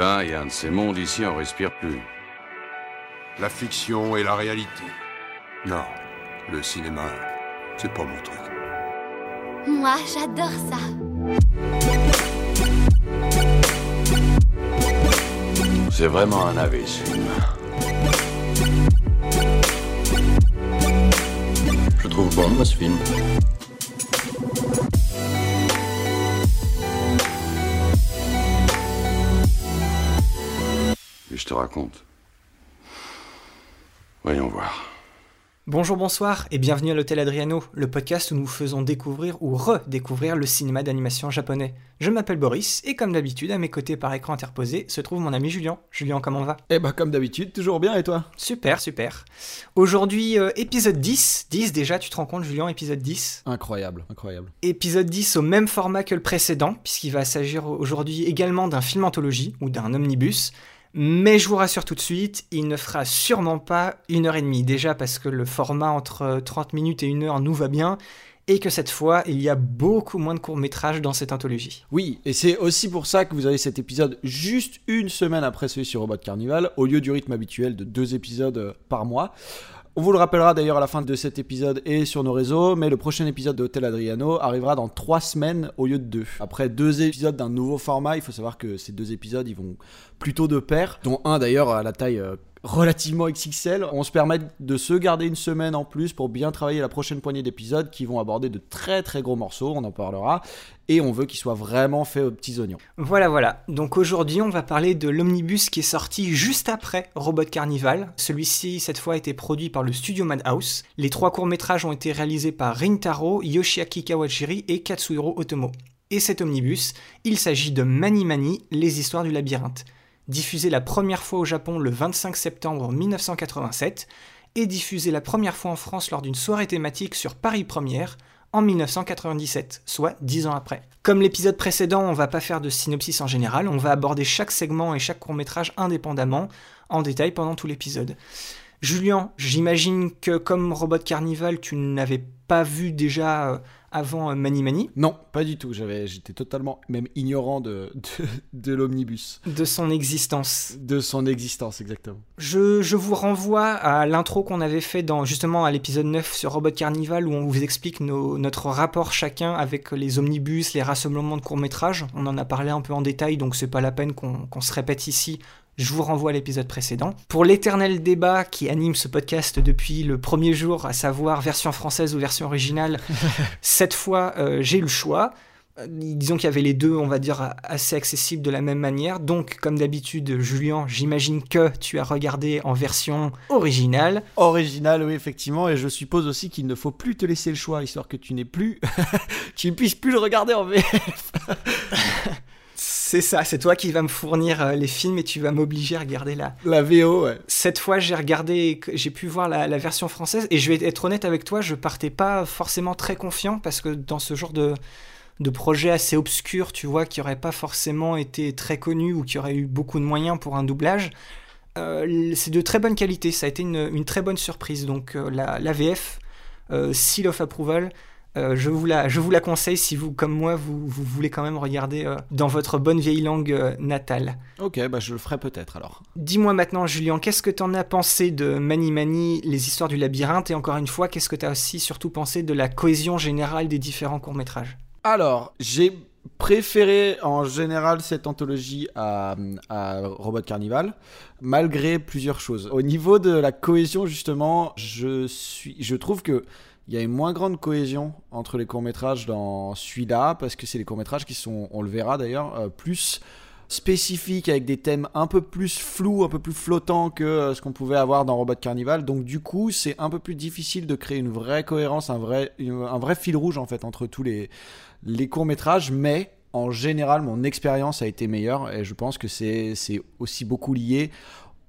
y a un de ces mondes ici, on respire plus. La fiction et la réalité. Non, le cinéma, c'est pas mon truc. Moi, j'adore ça. C'est vraiment un navet, ce film. Je trouve bon, moi, ce film. Te raconte. Voyons voir. Bonjour, bonsoir et bienvenue à l'Hôtel Adriano, le podcast où nous faisons découvrir ou redécouvrir le cinéma d'animation japonais. Je m'appelle Boris et comme d'habitude, à mes côtés par écran interposé se trouve mon ami Julien. Julien, comment va? Eh bah comme d'habitude, toujours bien et toi? Super, super. Aujourd'hui, euh, épisode 10. 10 déjà, tu te rends compte Julien, épisode 10 Incroyable, incroyable. Épisode 10 au même format que le précédent, puisqu'il va s'agir aujourd'hui également d'un film anthologie ou d'un omnibus. Mais je vous rassure tout de suite, il ne fera sûrement pas une heure et demie. Déjà parce que le format entre 30 minutes et une heure nous va bien. Et que cette fois, il y a beaucoup moins de courts-métrages dans cette anthologie. Oui, et c'est aussi pour ça que vous avez cet épisode juste une semaine après celui sur Robot Carnival, au lieu du rythme habituel de deux épisodes euh, par mois. On vous le rappellera d'ailleurs à la fin de cet épisode et sur nos réseaux, mais le prochain épisode de Hotel Adriano arrivera dans trois semaines au lieu de deux. Après deux épisodes d'un nouveau format, il faut savoir que ces deux épisodes, ils vont plutôt de pair, dont un d'ailleurs à la taille euh, relativement XXL. On se permet de se garder une semaine en plus pour bien travailler la prochaine poignée d'épisodes qui vont aborder de très très gros morceaux, on en parlera, et on veut qu'ils soient vraiment faits aux petits oignons. Voilà, voilà. Donc aujourd'hui, on va parler de l'omnibus qui est sorti juste après Robot Carnival. Celui-ci, cette fois, a été produit par le studio Madhouse. Les trois courts-métrages ont été réalisés par Rintaro, Yoshiaki Kawajiri et Katsuhiro Otomo. Et cet omnibus, il s'agit de Mani Mani, les histoires du labyrinthe. Diffusé la première fois au Japon le 25 septembre 1987 et diffusé la première fois en France lors d'une soirée thématique sur Paris Première en 1997, soit dix ans après. Comme l'épisode précédent, on va pas faire de synopsis en général, on va aborder chaque segment et chaque court-métrage indépendamment, en détail pendant tout l'épisode. Julien, j'imagine que comme Robot Carnival, tu n'avais pas vu déjà euh, avant euh, Mani Mani Non, pas du tout. J'avais, j'étais totalement même ignorant de, de, de l'omnibus, de son existence. de son existence exactement. Je, je vous renvoie à l'intro qu'on avait fait dans justement à l'épisode 9 sur Robot Carnival où on vous explique nos- notre rapport chacun avec les omnibus, les rassemblements de courts-métrages. On en a parlé un peu en détail donc c'est pas la peine qu'on qu'on se répète ici. Je vous renvoie à l'épisode précédent. Pour l'éternel débat qui anime ce podcast depuis le premier jour, à savoir version française ou version originale, cette fois euh, j'ai eu le choix. Euh, Disons qu'il y avait les deux, on va dire, assez accessibles de la même manière. Donc, comme d'habitude, Julien, j'imagine que tu as regardé en version originale. Original, oui, effectivement, et je suppose aussi qu'il ne faut plus te laisser le choix, histoire que tu n'aies plus, tu ne puisses plus le regarder en VF. C'est ça, c'est toi qui vas me fournir euh, les films et tu vas m'obliger à regarder la. La VO, ouais. Cette fois, j'ai regardé, j'ai pu voir la, la version française et je vais être honnête avec toi, je partais pas forcément très confiant parce que dans ce genre de, de projet assez obscur, tu vois, qui aurait pas forcément été très connu ou qui aurait eu beaucoup de moyens pour un doublage, euh, c'est de très bonne qualité. Ça a été une, une très bonne surprise. Donc, euh, la, la VF, euh, Seal of Approval, euh, je, vous la, je vous la conseille si vous, comme moi, vous, vous voulez quand même regarder euh, dans votre bonne vieille langue euh, natale. Ok, bah je le ferai peut-être alors. Dis-moi maintenant, Julien, qu'est-ce que t'en as pensé de Mani Mani, les histoires du labyrinthe Et encore une fois, qu'est-ce que t'as aussi surtout pensé de la cohésion générale des différents courts-métrages? Alors, j'ai préféré en général cette anthologie à, à Robot Carnival, malgré plusieurs choses. Au niveau de la cohésion, justement, je, suis, je trouve que il y a une moins grande cohésion entre les courts-métrages dans celui-là, parce que c'est les courts-métrages qui sont, on le verra d'ailleurs, euh, plus spécifiques, avec des thèmes un peu plus flous, un peu plus flottants que euh, ce qu'on pouvait avoir dans Robot Carnival. Donc du coup, c'est un peu plus difficile de créer une vraie cohérence, un vrai, fil rouge en fait entre tous les, courts-métrages, mais en général, mon expérience a été meilleure et je pense que c'est aussi beaucoup lié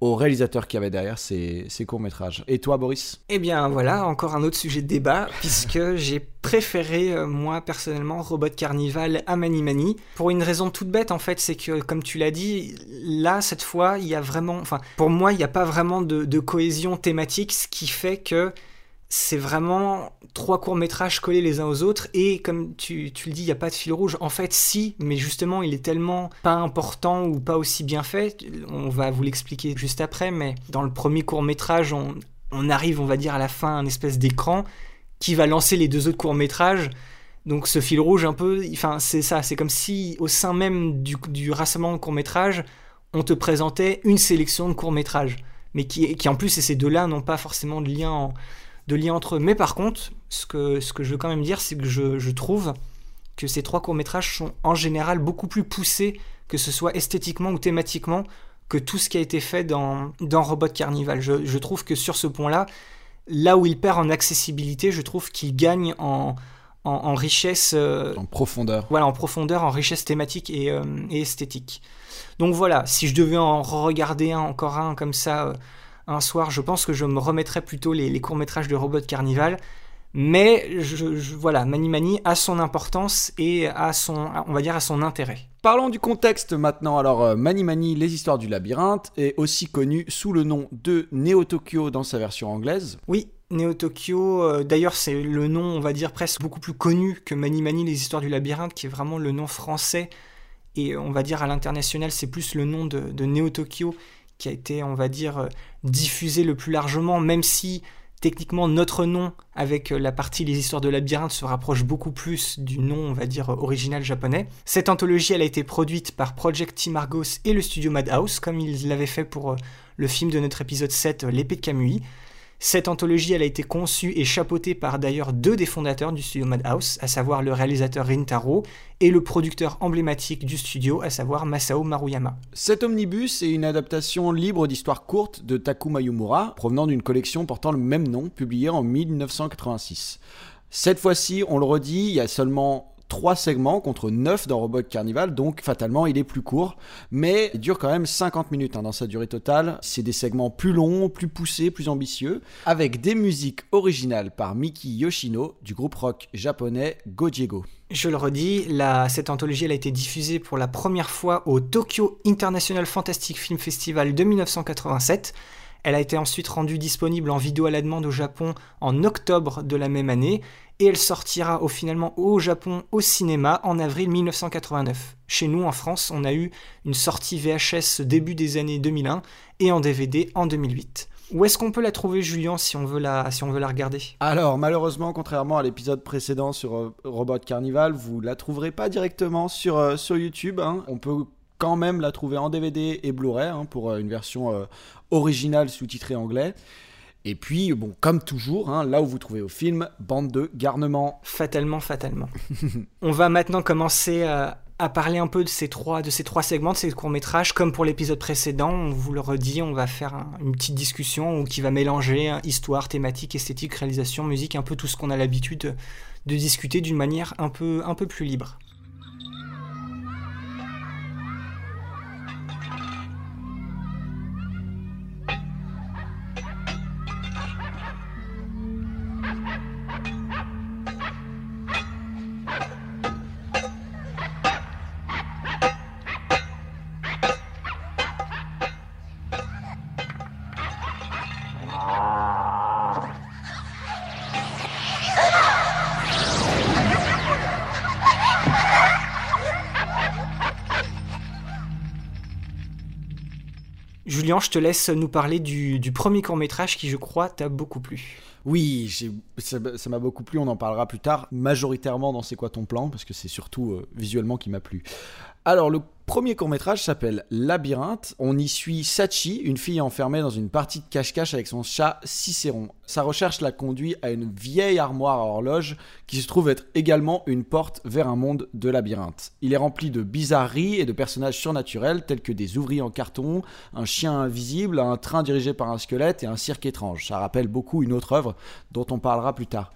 au réalisateur qui avait derrière ces, courts-métrages. Et toi, Boris? Eh bien voilà, encore un autre sujet de débat, puisque j'ai préféré, euh, moi personnellement, Robot Carnival à Mani Mani, pour une raison toute bête en fait, c'est que comme tu l'as dit, là cette fois, il y a vraiment, enfin pour moi, il n'y a pas vraiment de cohésion thématique, ce qui fait que c'est vraiment trois courts-métrages collés les uns aux autres et comme tu, tu le dis, il n'y a pas de fil rouge. En fait, si, mais justement, il est tellement pas important ou pas aussi bien fait. On va vous l'expliquer juste après, mais dans le premier court-métrage, on, on arrive, on va dire, à la fin, un espèce d'écran qui va lancer les deux autres courts-métrages. Donc ce fil rouge un peu, enfin c'est ça, c'est comme si au sein même du, du rassemblement de courts-métrages, on te présentait une sélection de courts-métrages, mais qui, qui en plus, et ces deux-là n'ont pas forcément de lien en, de lien entre eux. Mais par contre, ce que, ce que je veux quand même dire, c'est que je, je, trouve que ces trois courts-métrages sont en général beaucoup plus poussés, que ce soit esthétiquement ou thématiquement, que tout ce qui a été fait dans, dans Robot Carnival. Je, je trouve que sur ce point-là, là où il perd en accessibilité, je trouve qu'il gagne en, en, en richesse. Euh, en profondeur. Voilà, en profondeur, en richesse thématique et, euh, et, esthétique. Donc voilà, si je devais en regarder un, encore un comme ça. Euh, un soir, je pense que je me remettrais plutôt les, les courts-métrages de Robot Carnival. Mais je, je, voilà, Mani Mani a son importance et a son, on va dire, à son intérêt. Parlons du contexte maintenant. Alors, euh, Mani Mani, les histoires du labyrinthe, est aussi connu sous le nom de Neo Tokyo dans sa version anglaise. Oui, Neo Tokyo, euh, d'ailleurs, c'est le nom, on va dire, presque beaucoup plus connu que Mani Mani, les histoires du labyrinthe, qui est vraiment le nom français. Et on va dire à l'international, c'est plus le nom de, de Neo Tokyo qui a été, on va dire, euh, diffusé le plus largement, même si techniquement notre nom avec euh, la partie Les histoires de labyrinthe se rapproche beaucoup plus du nom, on va dire, original japonais. Cette anthologie, a été produite par Project Team Argos et le studio Madhouse, comme ils l'avaient fait pour euh, le film de notre épisode 7, L'épée de Kamui. Cette anthologie, a été conçue et chapeautée par d'ailleurs deux des fondateurs du studio Madhouse, à savoir le réalisateur Rintaro et le producteur emblématique du studio, à savoir Masao Maruyama. Cet omnibus est une adaptation libre d'histoires courtes de Takuma Yumura, provenant d'une collection portant le même nom, publiée en 1986. Cette fois-ci, on le redit, il y a seulement trois segments contre 9 dans Robot Carnival, donc fatalement il est plus court, mais il dure quand même 50 minutes hein, dans sa durée totale. C'est des segments plus longs, plus poussés, plus ambitieux, avec des musiques originales par Miki Yoshino du groupe rock japonais Gojego. Je le redis, la, cette anthologie a été diffusée pour la première fois au Tokyo International Fantastic Film Festival de 1987. Elle a été ensuite rendue disponible en vidéo à la demande au Japon en octobre de la même année et elle sortira finalement au Japon au cinéma en avril 1989. Chez nous en France, on a eu une sortie VHS début des années 2001 et en DVD en 2008. Où est-ce qu'on peut la trouver, Julien, si on veut la, regarder? Alors, malheureusement, contrairement à l'épisode précédent sur euh, Robot Carnival, vous la trouverez pas directement sur, euh, YouTube. Hein. On peut quand même la trouver en DVD et Blu-ray hein, pour euh, une version euh, originale sous-titrée anglais. Et puis, bon, comme toujours, hein, là où vous trouvez au film, bande de garnements. Fatalement, fatalement. On va maintenant commencer à, à, parler un peu de ces trois, de ces trois segments, de ces courts-métrages. Comme pour l'épisode précédent, on vous le redit, on va faire un, une petite discussion qui va mélanger hein, histoire, thématique, esthétique, réalisation, musique, un peu tout ce qu'on a l'habitude de, de discuter d'une manière un peu, un peu plus libre. Julien, je te laisse nous parler du, premier court métrage qui, je crois, t'a beaucoup plu. Oui, ça m'a beaucoup plu, on en parlera plus tard, majoritairement dans C'est quoi ton plan, parce que c'est surtout euh, visuellement qui m'a plu. Alors, le premier court-métrage s'appelle Labyrinthe. On y suit Sachi, une fille enfermée dans une partie de cache-cache avec son chat Cicéron. Sa recherche la conduit à une vieille armoire à horloge qui se trouve être également une porte vers un monde de labyrinthe. Il est rempli de bizarreries et de personnages surnaturels tels que des ouvriers en carton, un chien invisible, un train dirigé par un squelette et un cirque étrange. Ça rappelle beaucoup une autre œuvre dont on parlera plus tard.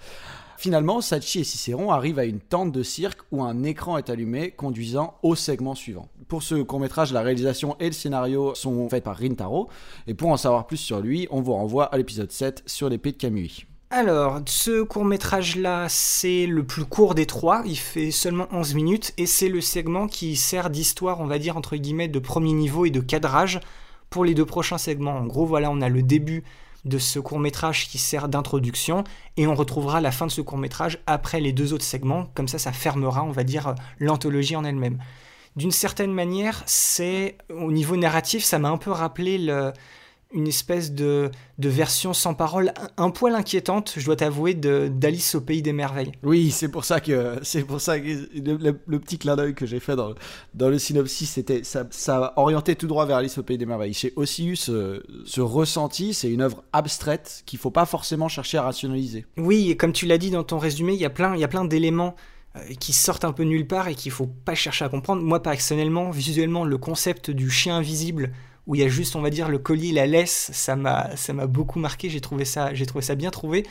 Finalement, Sachi et Cicéron arrivent à une tente de cirque où un écran est allumé, conduisant au segment suivant. Pour ce court-métrage, la réalisation et le scénario sont faits par Rintaro. Et pour en savoir plus sur lui, on vous renvoie à l'épisode 7 sur l'épée de Kamui. Alors, ce court-métrage-là, c'est le plus court des trois, il fait seulement 11 minutes, et c'est le segment qui sert d'histoire, on va dire, entre guillemets, de premier niveau et de cadrage pour les deux prochains segments. En gros, voilà, on a le début de ce court métrage qui sert d'introduction et on retrouvera la fin de ce court métrage après les deux autres segments, comme ça ça fermera on va dire l'anthologie en elle-même. D'une certaine manière, c'est au niveau narratif, ça m'a un peu rappelé le, une espèce de, de, version sans parole un, poil inquiétante, je dois t'avouer, d'Alice au pays des merveilles. Oui, c'est pour ça que c'est pour ça que le, petit clin d'œil que j'ai fait dans, dans le synopsis, c'était ça, ça orientait tout droit vers Alice au pays des merveilles. Chez Ossius, euh, ce ressenti, c'est une œuvre abstraite qu'il faut pas forcément chercher à rationaliser. Oui, et comme tu l'as dit dans ton résumé, il y a plein, il y a plein d'éléments euh, qui sortent un peu nulle part et qu'il faut pas chercher à comprendre. Moi, personnellement, visuellement, le concept du chien invisible où il y a juste, on va dire, le colis, la laisse, ça m'a, beaucoup marqué. J'ai trouvé ça, j'ai trouvé ça bien trouvé.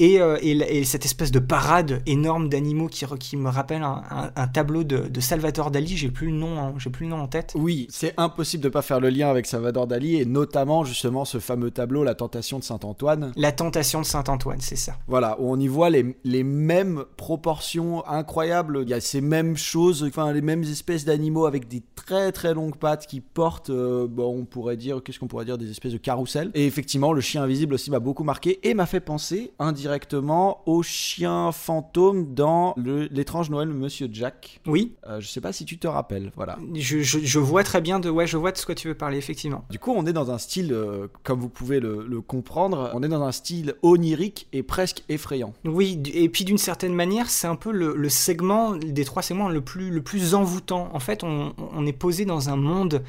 Euh, et, cette espèce de parade énorme d'animaux qui, qui, me rappelle un, tableau de, Salvador Dali, j'ai plus le nom, j'ai plus le nom en tête. Oui, c'est impossible de pas faire le lien avec Salvador Dali et notamment justement ce fameux tableau La Tentation de Saint Antoine. La Tentation de Saint Antoine, c'est ça. Voilà, où on y voit les, les, mêmes proportions incroyables. Il y a ces mêmes choses, enfin les mêmes espèces d'animaux avec des très très longues pattes qui portent, euh, bon, on pourrait dire, qu'est-ce qu'on pourrait dire, des espèces de carrousel. Et effectivement, le chien invisible aussi m'a beaucoup marqué et m'a fait penser indirectement directement au chien fantôme dans l'étrange Noël de Monsieur Jack. Oui. Euh, je sais pas si tu te rappelles, voilà. Je, vois très bien de, ouais, je vois de ce que tu veux parler, effectivement. Du coup, on est dans un style, euh, comme vous pouvez le, comprendre, on est dans un style onirique et presque effrayant. Oui, et puis d'une certaine manière, c'est un peu le, segment des trois segments le plus, le plus envoûtant. En fait, on, on est posé dans un monde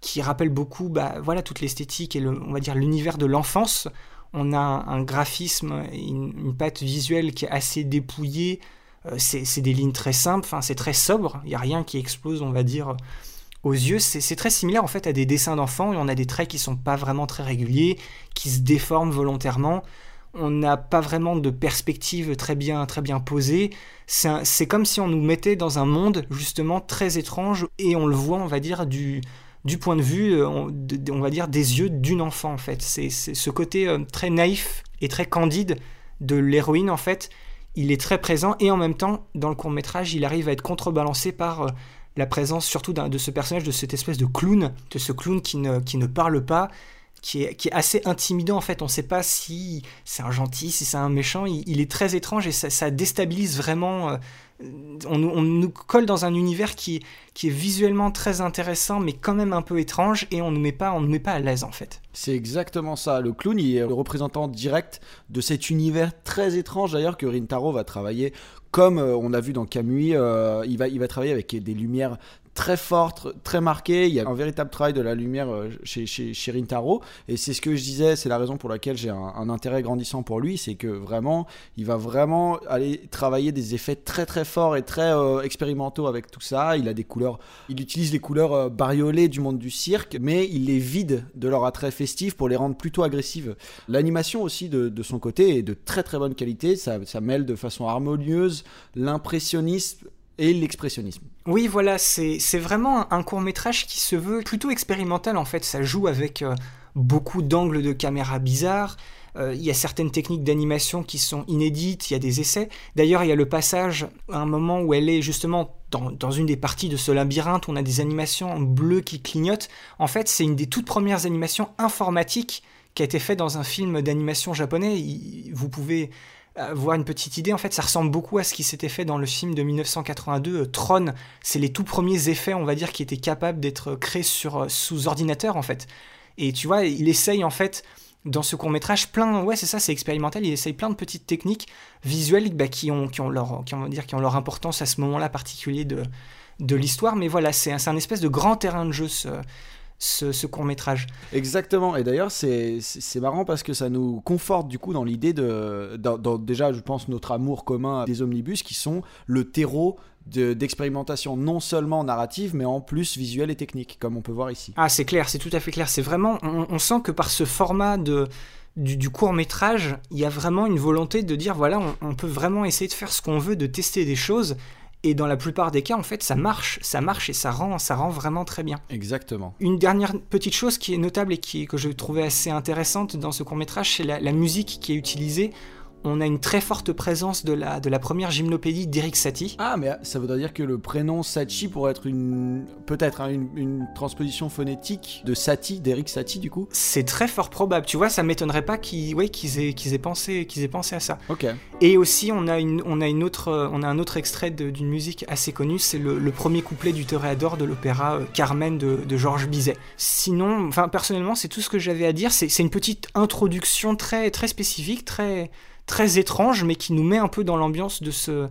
qui rappelle beaucoup, bah, voilà, toute l'esthétique et le, on va dire l'univers de l'enfance on a un, graphisme, une, patte visuelle qui est assez dépouillée. Euh, c'est des lignes très simples, c'est très sobre. Il n'y a rien qui explose, on va dire, aux yeux. C'est très similaire en fait à des dessins d'enfants. On a des traits qui sont pas vraiment très réguliers, qui se déforment volontairement. On n'a pas vraiment de perspective très bien, très bien posée. C'est comme si on nous mettait dans un monde justement très étrange et on le voit, on va dire, du, du point de vue, euh, on, va dire, des yeux d'une enfant, en fait. C'est ce côté euh, très naïf et très candide de l'héroïne, en fait. Il est très présent et en même temps, dans le court métrage, il arrive à être contrebalancé par euh, la présence surtout de ce personnage, de cette espèce de clown, de ce clown qui ne, parle pas, qui est, qui est, assez intimidant en fait. On ne sait pas si c'est un gentil, si c'est un méchant. Il, est très étrange et ça, déstabilise vraiment on, nous colle dans un univers qui, qui est visuellement très intéressant, mais quand même un peu étrange, et on ne nous met pas, on nous met pas à l'aise en fait. C'est exactement ça. Le clown, il est le représentant direct de cet univers très étrange d'ailleurs que Rintaro va travailler comme euh, on a vu dans Camus, euh, il, va, il va travailler avec des lumières très forte, très marquée. Il y a un véritable travail de la lumière euh, chez, chez, Rintaro. Et c'est ce que je disais, c'est la raison pour laquelle j'ai un, intérêt grandissant pour lui. C'est que vraiment, il va vraiment aller travailler des effets très très forts et très euh, expérimentaux avec tout ça. Il a des couleurs, il utilise les couleurs euh, bariolées du monde du cirque, mais il les vide de leur attrait festif pour les rendre plutôt agressives. L'animation aussi de, de, son côté est de très très bonne qualité. Ça, ça mêle de façon harmonieuse l'impressionnisme et l'expressionnisme. Oui, voilà, c'est vraiment un court métrage qui se veut plutôt expérimental en fait. Ça joue avec euh, beaucoup d'angles de caméra bizarres. Euh, il y a certaines techniques d'animation qui sont inédites, il y a des essais. D'ailleurs, il y a le passage à un moment où elle est justement dans, une des parties de ce labyrinthe, on a des animations en bleu qui clignotent. En fait, c'est une des toutes premières animations informatiques qui a été faite dans un film d'animation japonais. Vous pouvez voir une petite idée, en fait, ça ressemble beaucoup à ce qui s'était fait dans le film de 1982, euh, Tron. C'est les tout premiers effets, on va dire, qui étaient capables d'être créés sur, euh, sous ordinateur, en fait. Et tu vois, il essaye, en fait, dans ce court métrage, plein, ouais, c'est ça, c'est expérimental, il essaye plein de petites techniques visuelles bah, qui, ont, qui, ont leur, qui, dire, qui ont leur importance à ce moment-là particulier de, de l'histoire. Mais voilà, c'est un, un, espèce de grand terrain de jeu, ce, ce, court métrage. Exactement, et d'ailleurs c'est marrant parce que ça nous conforte du coup dans l'idée de, déjà je pense notre amour commun des omnibus qui sont le terreau d'expérimentation non seulement narrative mais en plus visuelle et technique comme on peut voir ici. Ah c'est clair, c'est tout à fait clair, c'est vraiment, on, sent que par ce format de, du, court métrage, il y a vraiment une volonté de dire voilà, on, peut vraiment essayer de faire ce qu'on veut, de tester des choses et dans la plupart des cas, en fait, ça marche, ça marche et ça rend, ça rend vraiment très bien. Exactement. Une dernière petite chose qui est notable et qui, que je trouvais assez intéressante dans ce court métrage, c'est la, musique qui est utilisée. On a une très forte présence de la, de la première gymnopédie d'Eric Satie. Ah, mais ça voudrait dire que le prénom Sachi pourrait être une. Peut-être hein, une, une transposition phonétique de Satie, d'Eric Satie, du coup C'est très fort probable, tu vois, ça m'étonnerait pas qu'ils ouais, qu'ils aient, qu'ils aient, pensé, qu'ils aient pensé à ça. Ok. Et aussi, on a, une, on a, une autre, on a un autre extrait de- d'une musique assez connue, c'est le, le premier couplet du Toréador de l'opéra euh, Carmen de, de Georges Bizet. Sinon, enfin, personnellement, c'est tout ce que j'avais à dire. C'est c'est une petite introduction très, très spécifique, très, très étrange, mais qui nous met un peu dans l'ambiance de ce,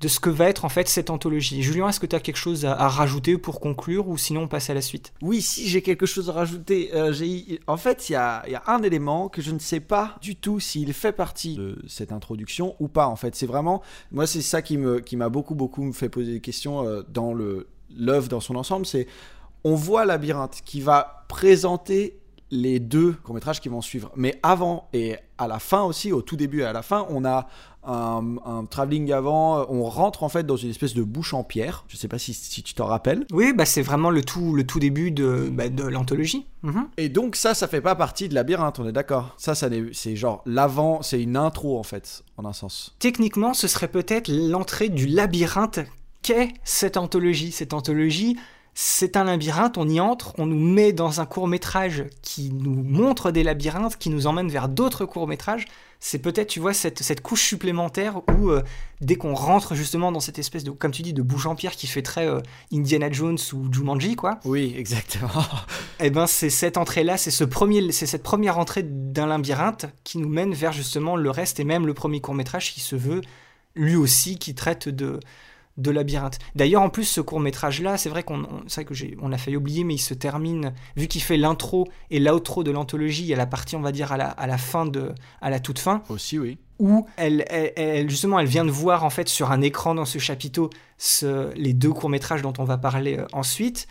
de ce que va être en fait cette anthologie. Julien, est-ce que tu as quelque chose à, rajouter pour conclure ou sinon on passe à la suite? Oui, si j'ai quelque chose à rajouter. Euh, j'ai- en fait, il y a, il y a un élément que je ne sais pas du tout s'il fait partie de cette introduction ou pas. En fait, c'est vraiment moi, c'est ça qui me qui m'a beaucoup beaucoup me fait poser des questions euh, dans le l'œuvre dans son ensemble. C'est on voit Labyrinthe qui va présenter les deux courts métrages qui vont suivre. Mais avant et à la fin aussi, au tout début et à la fin, on a un, un travelling avant. On rentre en fait dans une espèce de bouche en pierre. Je sais pas si, si tu t'en rappelles. Oui, bah c'est vraiment le tout, le tout début de, bah, de l'anthologie. Mhm. Et donc ça, ça fait pas partie de labyrinthe, on est d'accord. Ça, ça c'est genre l'avant, c'est une intro en fait, en un sens. Techniquement, ce serait peut-être l'entrée du labyrinthe qu'est cette anthologie? Cette anthologie, c'est un labyrinthe, on y entre, on nous met dans un court métrage qui nous montre des labyrinthes, qui nous emmène vers d'autres courts métrages. C'est peut-être, tu vois, cette, cette couche supplémentaire où, euh, dès qu'on rentre justement dans cette espèce de, comme tu dis, de bouche en pierre qui fait très euh, Indiana Jones ou Jumanji, quoi, Oui, exactement. eh ben c'est cette entrée-là, c'est ce premier, c'est cette première entrée d'un labyrinthe qui nous mène vers justement le reste et même le premier court métrage qui se veut lui aussi qui traite de de labyrinthe. D'ailleurs, en plus, ce court métrage-là, c'est vrai qu'on, c'est que j'ai, on a failli oublier, mais il se termine vu qu'il fait l'intro et l'outro de l'anthologie. Il y a la partie, on va dire à la, à la fin de, à la toute fin, Aussi, oui. où elle, elle- elle- justement elle vient de voir en fait sur un écran dans ce chapiteau ce- les deux courts métrages dont on va parler euh, ensuite.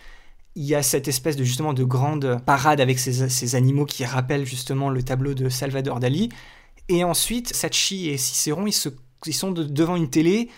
Il y a cette espèce de justement de grande parade avec ces, ces animaux qui rappellent justement le tableau de Salvador Dali. Et ensuite, Sachi et Cicéron, ils, se, ils sont de- devant une télé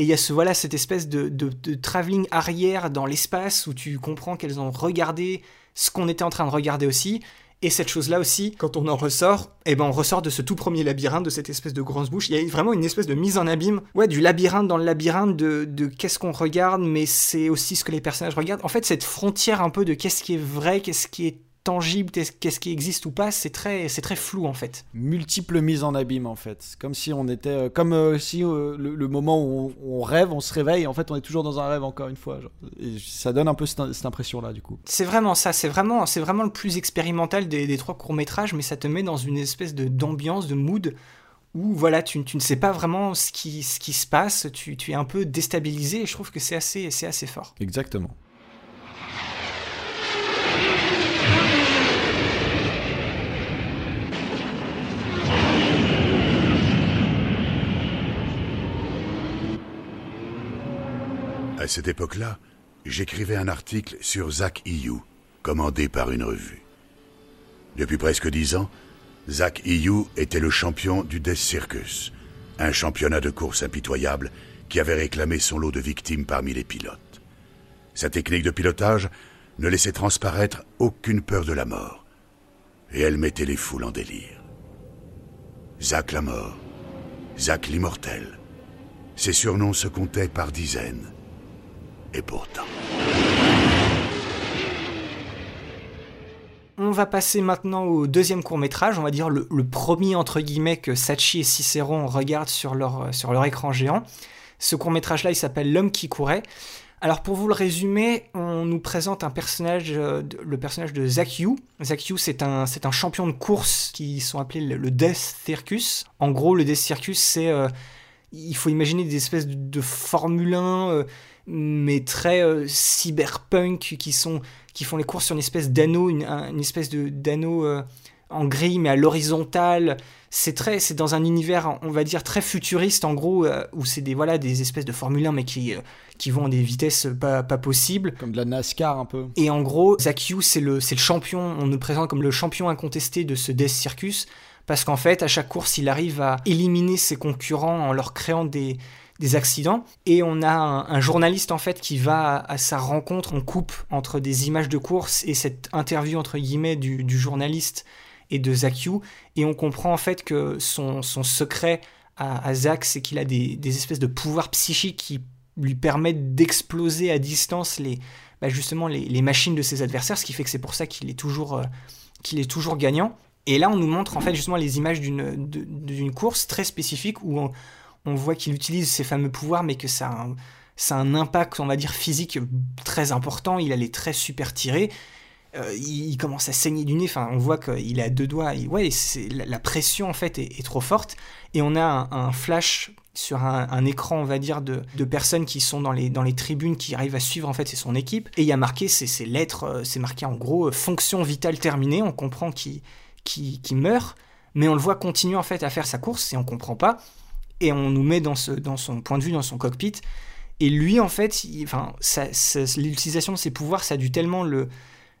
et il y a voilà, cette espèce de, de, travelling arrière dans l'espace où tu comprends qu'elles ont regardé ce qu'on était en train de regarder aussi. Et cette chose-là aussi, quand on en ressort, eh ben on ressort de ce tout premier labyrinthe, de cette espèce de grosse bouche. Il y a vraiment une espèce de mise en abîme, ouais, du labyrinthe dans le labyrinthe, de qu'est-ce qu'on regarde, mais c'est aussi ce que les personnages regardent. En fait, cette frontière un peu de qu'est-ce qui est vrai, qu'est-ce qui est tangible, qu'est-ce qui existe ou pas, c'est très, c'est très flou en fait. Multiples mises en abîme en fait. Comme si on était. euh, comme euh, si euh, le, le moment où on, on rêve, on se réveille, en fait on est toujours dans un rêve encore une fois. genre. Et ça donne un peu cette, cette impression-là du coup. C'est vraiment ça, c'est vraiment, c'est vraiment le plus expérimental des, des trois courts-métrages, mais ça te met dans une espèce de, d'ambiance, de mood, où voilà, tu, tu ne sais pas vraiment ce qui, ce qui se passe, tu, tu es un peu déstabilisé, et je trouve que c'est assez, c'est assez fort. Exactement. Cette époque-là, j'écrivais un article sur Zach Iu, commandé par une revue. Depuis presque dix ans, Zach Iu était le champion du Death Circus, un championnat de course impitoyable qui avait réclamé son lot de victimes parmi les pilotes. Sa technique de pilotage ne laissait transparaître aucune peur de la mort, et elle mettait les foules en délire. Zach la mort, Zach l'immortel, ses surnoms se comptaient par dizaines. Et pourtant. On va passer maintenant au deuxième court-métrage, on va dire le, premier entre guillemets que Sachi et Cicéron regardent sur leur, leur écran géant. Ce court-métrage-là, il s'appelle L'homme qui courait. Alors pour vous le résumer, on nous présente un personnage, euh, le personnage de Zach Yu. Zach c'est un, champion de course qui sont appelés le, le Death Circus. En gros, le Death Circus, c'est, euh, il faut imaginer des espèces de, de Formule 1, euh, mais très euh, cyberpunk, qui sont, qui font les courses sur une espèce d'anneau, une, un- une espèce de d'anneau euh, en gris mais à l'horizontale. C'est très, c'est dans un univers, on va dire très futuriste en gros, où c'est des voilà des espèces de Formule 1 mais qui qui vont à des vitesses pas, pas possibles. Comme de la NASCAR un peu. Et en gros, Zach Hughes, c'est le, c'est le champion, on nous présente comme le champion incontesté de ce Death Circus, parce qu'en fait, à chaque course, il arrive à éliminer ses concurrents en leur créant des, accidents. Et on a un, journaliste, en fait, qui va à, sa rencontre, on coupe entre des images de course et cette interview, entre guillemets, du, journaliste et de Zach Hughes, et on comprend en fait que son, son secret à, Zach, c'est qu'il a des, espèces de pouvoirs psychiques qui lui permettent d'exploser à distance les, bah, justement les, machines de ses adversaires, ce qui fait que c'est pour ça qu'il est toujours, euh, qu'il est toujours gagnant. Et là, on nous montre en fait justement les images d'une course très spécifique où on, voit qu'il utilise ses fameux pouvoirs, mais que ça a, un, impact, on va dire, physique très important. Il a les traits super tirés. Euh, il, commence à saigner du nez. Enfin, on voit qu'il à deux doigts. Ouais, c'est, la, pression en fait est, trop forte. Et on a un, flash sur un, écran, on va dire, de, personnes qui sont dans les, dans les tribunes, qui arrivent à suivre en fait, c'est son équipe. Et il y a marqué ces, lettres, euh, c'est marqué en gros euh, fonction vitale terminée. On comprend qu'il, meurt, mais on le voit continuer en fait à faire sa course et on comprend pas et on nous met dans, ce, dans son point de vue, dans son cockpit. Et lui, en fait, enfin, l'utilisation de ses pouvoirs, ça a dû tellement le,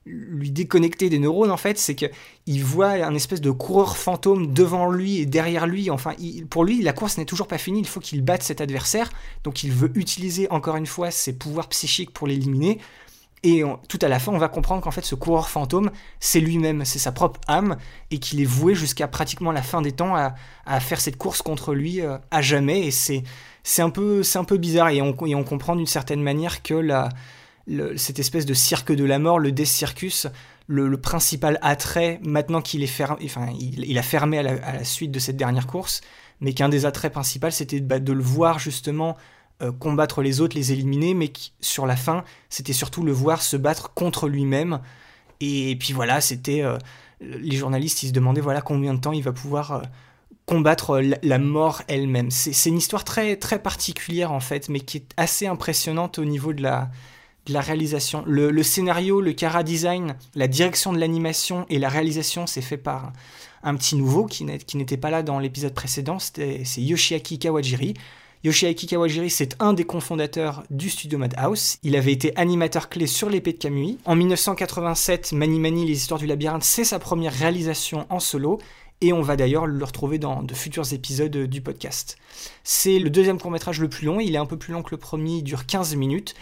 lui déconnecter des neurones, en fait, c'est qu'il voit un espèce de coureur fantôme devant lui et derrière lui. Enfin, pour lui, la course n'est toujours pas finie, il faut qu'il batte cet adversaire. Donc il veut utiliser encore une fois ses pouvoirs psychiques pour l'éliminer. Et tout à la fin, on va comprendre qu'en fait, ce coureur fantôme, c'est lui-même, c'est sa propre âme, et qu'il est voué jusqu'à pratiquement la fin des temps à, faire cette course contre lui euh, à jamais. Et c'est, c'est, un, peu, c'est un peu bizarre, et on, comprend d'une certaine manière que la, cette espèce de cirque de la mort, le Death Circus, le, principal attrait, maintenant qu'il est fermé, enfin, il, a fermé à la, suite de cette dernière course, mais qu'un des attraits principaux, c'était bah, de le voir justement euh, combattre les autres, les éliminer, mais sur la fin, c'était surtout le voir se battre contre lui-même. Et, puis voilà, c'était euh, les journalistes, ils se demandaient voilà combien de temps il va pouvoir euh, combattre la, mort elle-même. C'est une histoire très très particulière en fait, mais qui est assez impressionnante au niveau de la la réalisation. Le, scénario, le cara design, la direction de l'animation et la réalisation, c'est fait par un petit nouveau qui n'était pas là dans l'épisode précédent, c'est Yoshiaki Kawajiri. Yoshiaki Kawajiri, c'est un des cofondateurs du studio Madhouse. Il avait été animateur clé sur l'épée de Kamui. En 1987, Mani Mani, les histoires du labyrinthe, c'est sa première réalisation en solo. Et on va d'ailleurs le retrouver dans de futurs épisodes du podcast. C'est le deuxième court métrage le plus long, il est un peu plus long que le premier, il dure 15 minutes.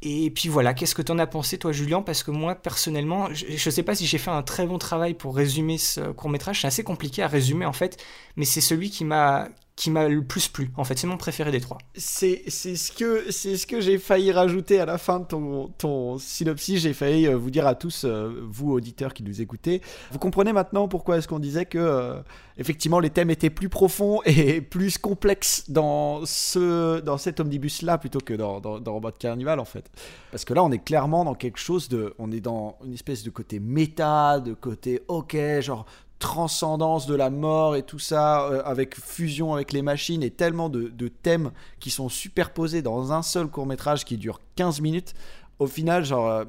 Et puis voilà, qu'est-ce que t'en as pensé toi Julien? Parce que moi personnellement, je, ne sais pas si j'ai fait un très bon travail pour résumer ce court métrage, c'est assez compliqué à résumer en fait, mais c'est celui qui m'a qui m'a le plus plu. En fait, c'est mon préféré des trois. C'est ce que c'est ce que j'ai failli rajouter à la fin de ton, ton synopsis. J'ai failli euh, vous dire à tous, euh, vous auditeurs qui nous écoutez, vous comprenez maintenant pourquoi est-ce qu'on disait que euh, effectivement les thèmes étaient plus profonds et plus complexes dans ce dans cet omnibus là plutôt que dans, dans, dans Robot Carnival en fait. Parce que là, on est clairement dans quelque chose de, on est dans une espèce de côté méta, de côté ok, genre transcendance de la mort et tout ça, euh, avec fusion avec les machines et tellement de, thèmes qui sont superposés dans un seul court métrage qui dure 15 minutes. Au final, genre, euh,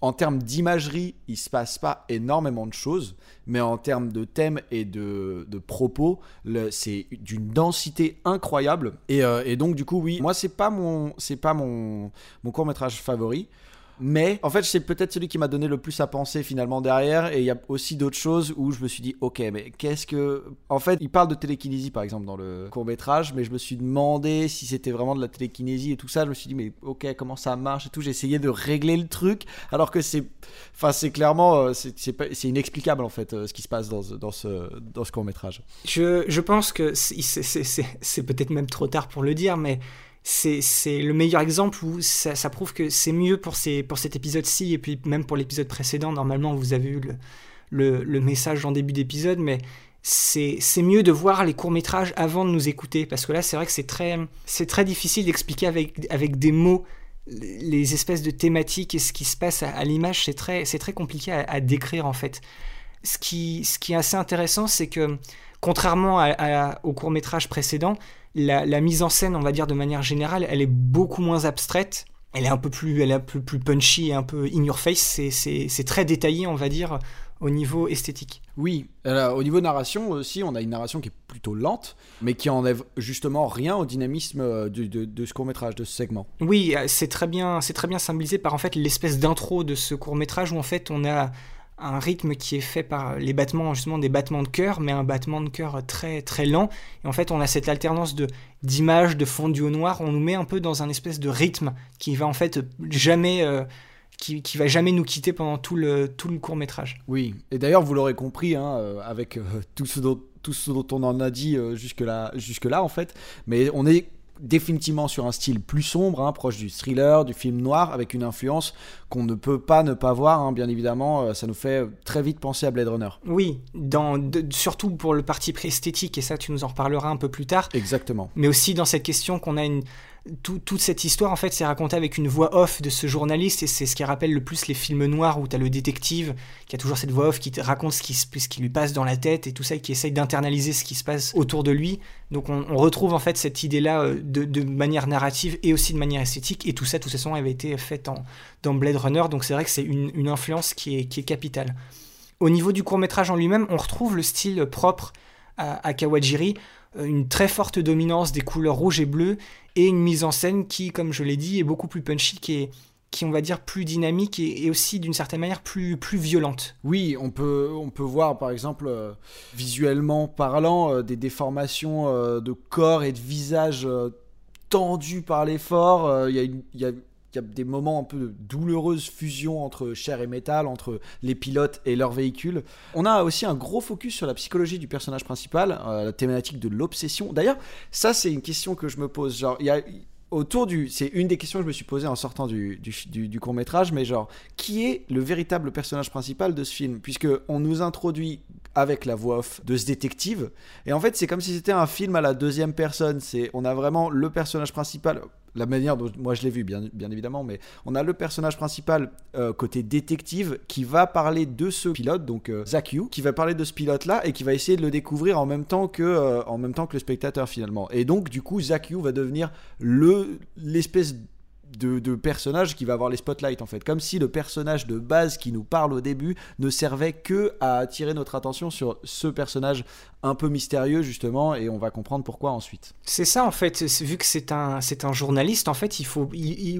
en termes d'imagerie, il se passe pas énormément de choses, mais en termes de thèmes et de, propos, c'est d'une densité incroyable. Et, euh, et, donc, du coup, oui, moi, c'est pas mon, c'est pas mon, mon court métrage favori. Mais en fait, c'est peut-être celui qui m'a donné le plus à penser finalement derrière. Et il y a aussi d'autres choses où je me suis dit, ok, mais qu'est-ce que. En fait, il parle de télékinésie par exemple dans le court métrage, mais je me suis demandé si c'était vraiment de la télékinésie et tout ça. Je me suis dit, mais ok, comment ça marche et tout? J'ai essayé de régler le truc, alors que c'est. Enfin, c'est clairement. Euh, c'est inexplicable en fait euh, ce qui se passe dans, dans ce, dans ce court métrage. Je, je pense que c'est peut-être même trop tard pour le dire, mais c'est le meilleur exemple où ça, prouve que c'est mieux pour, cet épisode-ci et puis même pour l'épisode précédent. Normalement, vous avez eu le, message en début d'épisode, mais c'est mieux de voir les courts-métrages avant de nous écouter parce que là, c'est vrai que c'est très, difficile d'expliquer avec, des mots les espèces de thématiques et ce qui se passe à, l'image. C'est très, compliqué à, décrire en fait. Ce qui, est assez intéressant, c'est que contrairement au court-métrage précédent, la, mise en scène, on va dire de manière générale, elle est beaucoup moins abstraite. Elle est un peu plus, elle est un peu plus punchy et un peu in your face. C'est très détaillé, on va dire, au niveau esthétique. Oui, au niveau narration aussi, on a une narration qui est plutôt lente, mais qui enlève justement rien au dynamisme euh, de, de ce court métrage, de ce segment. Oui, euh, c'est très bien, c'est très bien symbolisé par en fait l'espèce d'intro de ce court métrage où en fait on a un rythme qui est fait par les battements, justement des battements de cœur, mais un battement de cœur très très lent. Et en fait, on a cette alternance de d'images, de fondu au noir. On nous met un peu dans un espèce de rythme qui va en fait jamais, euh, qui, qui va jamais nous quitter pendant tout le, tout le court métrage. Oui, et d'ailleurs vous l'aurez compris, hein, euh, avec euh, tout, ce dont, tout ce dont on en a dit euh, jusque-là, jusque-là en fait, mais on est définitivement sur un style plus sombre, hein, proche du thriller, du film noir, avec une influence qu'on ne peut pas ne pas voir, hein, bien évidemment, euh, ça nous fait très vite penser à Blade Runner. Oui, dans, de- surtout pour le parti esthétique, et ça tu nous en reparleras un peu plus tard, Exactement. mais aussi dans cette question qu'on a une tout- toute cette histoire en fait c'est raconté avec une voix off de ce journaliste et c'est ce qui rappelle le plus les films noirs où tu as le détective qui a toujours cette voix off qui te raconte ce qui, lui passe dans la tête et tout ça et qui essaye d'internaliser ce qui se passe autour de lui. Donc on, retrouve en fait cette idée là de, manière narrative et aussi de manière esthétique et tout ça de toute façon avait été fait dans Blade Runner. Donc c'est vrai que c'est une, influence qui est, capitale. Au niveau du court métrage en lui-même on retrouve le style propre à, Kawajiri. euh, une très forte dominance des couleurs rouges et bleues et une mise en scène qui, comme je l'ai dit, est beaucoup plus punchy, qui est, qui on va dire plus dynamique et, aussi d'une certaine manière plus, plus violente. Oui, on peut, on peut voir par exemple, euh, visuellement parlant, euh, des déformations euh, de corps et de visage tendus par l'effort. Il y a- il y a des moments un peu de douloureuse fusion entre chair et métal, entre les pilotes et leur véhicule. On a aussi un gros focus sur la psychologie du personnage principal, euh, la thématique de l'obsession. D'ailleurs, ça c'est une question que je me pose. Genre, il y a autour du, c'est une des questions que je me suis posée en sortant du, du, court métrage, mais genre, qui est le véritable personnage principal de ce film? Puisque on nous introduit avec la voix off de ce détective, et en fait c'est comme si c'était un film à la deuxième personne. C'est, on a vraiment le personnage principal. La manière dont moi je l'ai vu, bien, bien évidemment, mais on a le personnage principal euh, côté détective qui va parler de ce pilote, donc euh, Zach Yu, qui va parler de ce pilote-là et qui va essayer de le découvrir en même temps que, euh, en même temps que le spectateur finalement. Et donc du coup, Zach Yu va devenir le l'espèce de, de personnage qui va avoir les spotlights en fait. Comme si le personnage de base qui nous parle au début ne servait que à attirer notre attention sur ce personnage un peu mystérieux justement et on va comprendre pourquoi ensuite. C'est ça en fait, vu que c'est un, c'est un journaliste, en fait, il faut,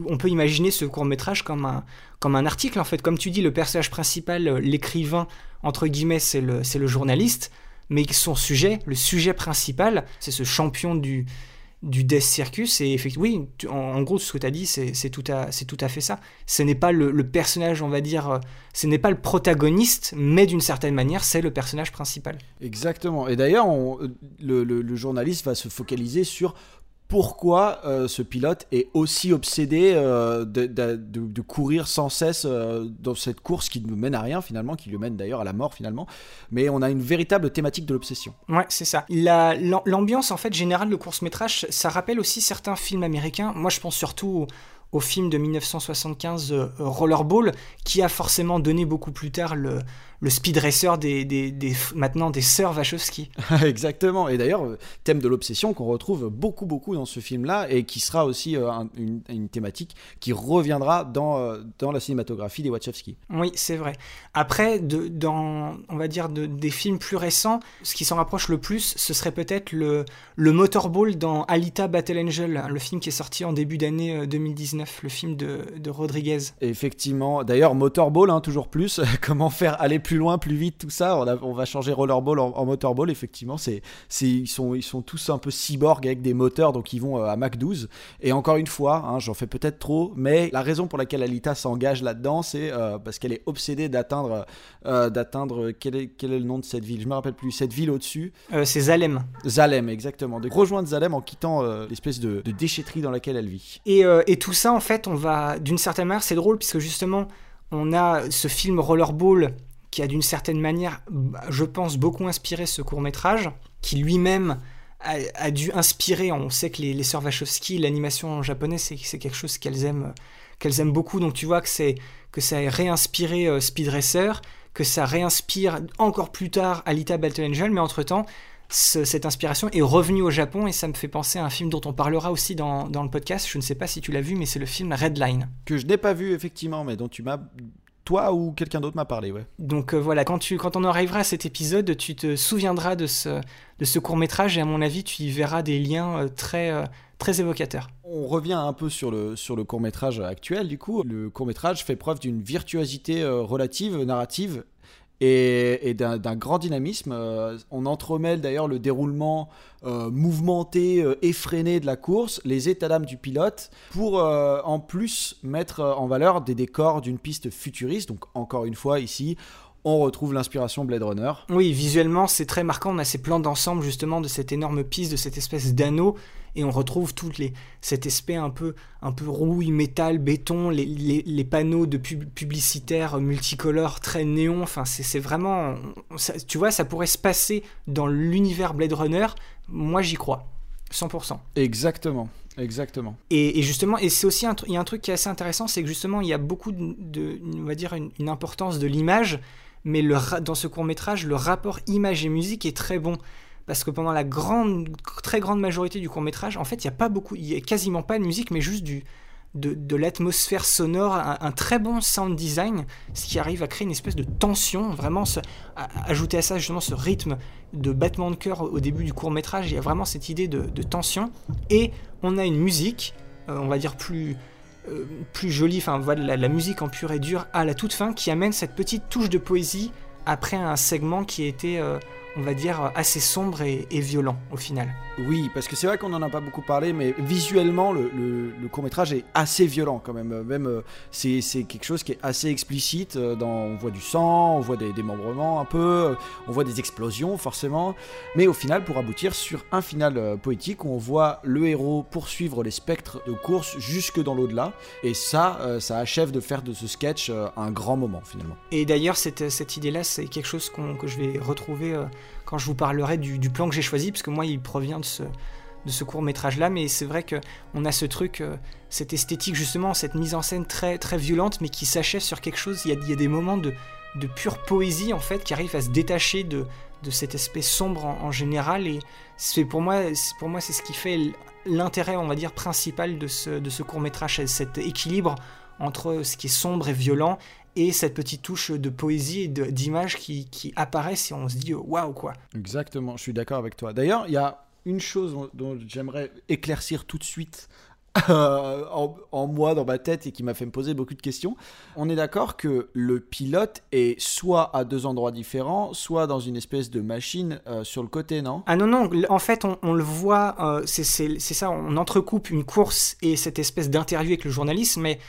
on peut imaginer ce court métrage comme un, comme un article en fait. Comme tu dis, le personnage principal, euh, l'écrivain, entre guillemets, c'est le, c'est le journaliste, mais son sujet, le sujet principal, c'est ce champion du, du Death Circus. Et effectivement, oui, en, gros, ce que tu as dit, c'est tout, à- tout à fait ça. Ce n'est pas le, personnage, on va dire, euh, ce n'est pas le protagoniste, mais d'une certaine manière, c'est le personnage principal. Exactement. Et d'ailleurs, le- le journaliste va se focaliser sur pourquoi euh, ce pilote est aussi obsédé euh, de, courir sans cesse euh, dans cette course qui ne mène à rien finalement, qui le mène d'ailleurs à la mort finalement. Mais on a une véritable thématique de l'obsession. Ouais, c'est ça. La- l'am- L'ambiance en fait générale de course métrage, ça rappelle aussi certains films américains. Moi, je pense surtout au, film de 1975 euh, Rollerball, qui a forcément donné beaucoup plus tard le, le speed racer des, des, des- maintenant des sœurs Wachowski. Exactement. Et d'ailleurs, euh, thème de l'obsession qu'on retrouve beaucoup, beaucoup dans ce film-là et qui sera aussi euh, un- une, une thématique qui reviendra dans, euh, dans la cinématographie des Wachowski. Oui, c'est vrai. Après, de, dans, on va dire, de- des films plus récents, ce qui s'en rapproche le plus, ce serait peut-être le, le Motorball dans Alita Battle Angel, le film qui est sorti en début d'année euh, 2019, le film de, de Rodriguez. Effectivement. D'ailleurs, Motorball, hein, toujours plus. Comment faire aller plus loin, plus vite, tout ça. On, a- on va changer Rollerball en, en Motorball. Effectivement, c'est, c'est, ils, sont, ils sont tous un peu cyborgs avec des moteurs, donc ils vont euh, à Mach 12. Et encore une fois, hein, j'en fais peut-être trop, mais la raison pour laquelle Alita s'engage là-dedans, c'est euh, parce qu'elle est obsédée d'atteindre, euh, d'atteindre quel est, quel est le nom de cette ville? Je me rappelle plus. Cette ville au-dessus. Euh, c'est Zalem. Zalem, exactement. De rejoindre Zalem en quittant l'espèce de, de déchetterie dans laquelle elle vit. Et, et tout ça, en fait, on va, d'une certaine manière, c'est drôle, puisque justement, on a ce film Rollerball qui a d'une certaine manière, je pense, beaucoup inspiré ce court métrage, qui lui-même a, dû inspirer, on sait que les, les sœurs Wachowski, l'animation en japonais, c'est quelque chose qu'elles aiment, qu'elles aiment beaucoup, donc tu vois que, c'est que ça a réinspiré euh, Speed Racer, que ça réinspire encore plus tard Alita Battle Angel, mais entre-temps, ce- cette inspiration est revenue au Japon et ça me fait penser à un film dont on parlera aussi dans, dans le podcast. Je ne sais pas si tu l'as vu, mais c'est le film Redline. Que je n'ai pas vu, effectivement, mais dont tu m'as. Toi ou quelqu'un d'autre m'a parlé, ouais. Donc euh, voilà, quand, tu, quand on arrivera à cet épisode, tu te souviendras de ce, de ce court métrage et à mon avis, tu y verras des liens euh, très, euh, très évocateurs. On revient un peu sur le, sur le court-métrage actuel, du coup. Le court-métrage fait preuve d'une virtuosité euh, relative, narrative, et, d'un grand dynamisme. Euh, on entremêle d'ailleurs le déroulement euh, mouvementé, euh, effréné de la course, les états d'âme du pilote, pour en plus mettre en valeur des décors d'une piste futuriste. Donc encore une fois ici, on retrouve l'inspiration Blade Runner. Oui, visuellement, c'est très marquant. On a ces plans d'ensemble, justement, de cette énorme piste, de cette espèce d'anneau. Et on retrouve tout les, cet aspect un peu, un peu rouille, métal, béton, les, panneaux de publicitaires multicolores très néons. Enfin, c'est vraiment. tu vois, ça pourrait se passer dans l'univers Blade Runner. Moi, j'y crois. 100%. Exactement. Exactement. Et, justement, et c'est aussi un, il y a un truc qui est assez intéressant, c'est que justement, il y a beaucoup de, on va dire, une importance de l'image mais le, dans ce court métrage, le rapport image et musique est très bon. Parce que pendant la grande, très grande majorité du court métrage, en fait, il n'y a pas beaucoup, il y a quasiment pas de musique, mais juste du, de, l'atmosphère sonore, un, très bon sound design, ce qui arrive à créer une espèce de tension, vraiment ajouter à ça justement ce rythme de battement de cœur au début du court métrage, il y a vraiment cette idée de, tension, et on a une musique, euh, on va dire plus, euh, plus jolie, enfin voilà, la, musique en pur et dur à la toute fin qui amène cette petite touche de poésie après un segment qui était, euh, on va dire, assez sombre et violent au final. Oui, parce que c'est vrai qu'on n'en a pas beaucoup parlé, mais visuellement, le, court métrage est assez violent quand même. Même euh, c'est, quelque chose qui est assez explicite. Euh, on voit du sang, on voit des démembrements un peu, euh, on voit des explosions forcément. Mais au final, pour aboutir sur un final poétique on voit le héros poursuivre les spectres de course jusque dans l'au-delà. Et ça, ça achève de faire de ce sketch un grand moment finalement. Et d'ailleurs, cette, cette idée-là, c'est quelque chose que je vais retrouver quand je vous parlerai du, plan que j'ai choisi, parce que moi, il provient de de ce court métrage là mais c'est vrai que on a ce truc euh, cette esthétique justement cette mise en scène très très violente mais qui s'achève sur quelque chose il y, a, des moments de, de pure poésie en fait qui arrivent à se détacher de, de cet aspect sombre en, général et c'est pour moi pour moi c'est ce qui fait l'intérêt on va dire principal de ce, de ce court métrage cet équilibre entre ce qui est sombre et violent et cette petite touche de poésie et d'image qui, qui apparaissent et on se dit waouh quoi. Exactement, je suis d'accord avec toi. D'ailleurs, il y a une chose dont j'aimerais éclaircir tout de suite euh, en, moi, dans ma tête, et qui m'a fait me poser beaucoup de questions. On est d'accord que le pilote est soit à deux endroits différents, soit dans une espèce de machine euh, sur le côté, non? Ah non, non, en fait, on, le voit, euh, c'est ça, on entrecoupe une course et cette espèce d'interview avec le journaliste, mais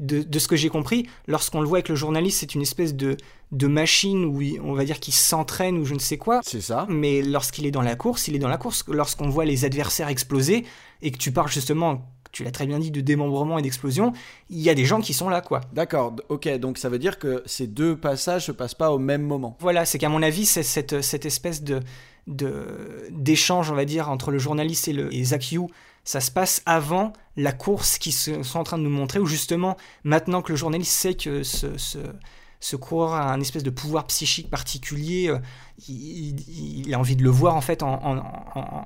de, ce que j'ai compris, lorsqu'on le voit avec le journaliste, c'est une espèce de, de machine où on va dire qu'il s'entraîne ou je ne sais quoi. C'est ça. Mais lorsqu'il est dans la course, il est dans la course. Lorsqu'on voit les adversaires exploser et que tu parles justement, tu l'as très bien dit, de démembrement et d'explosion, il y a des gens qui sont là, quoi. D'accord, ok, donc ça veut dire que ces deux passages se passent pas au même moment. Voilà, c'est qu'à mon avis, c'est cette, cette espèce de d'échange, on va dire, entre le journaliste et, le, et Zach Yu ça se passe avant la course qu'ils sont en train de nous montrer, où justement, maintenant que le journaliste sait que ce, ce, coureur a un espèce de pouvoir psychique particulier, il, a envie de le voir en fait en,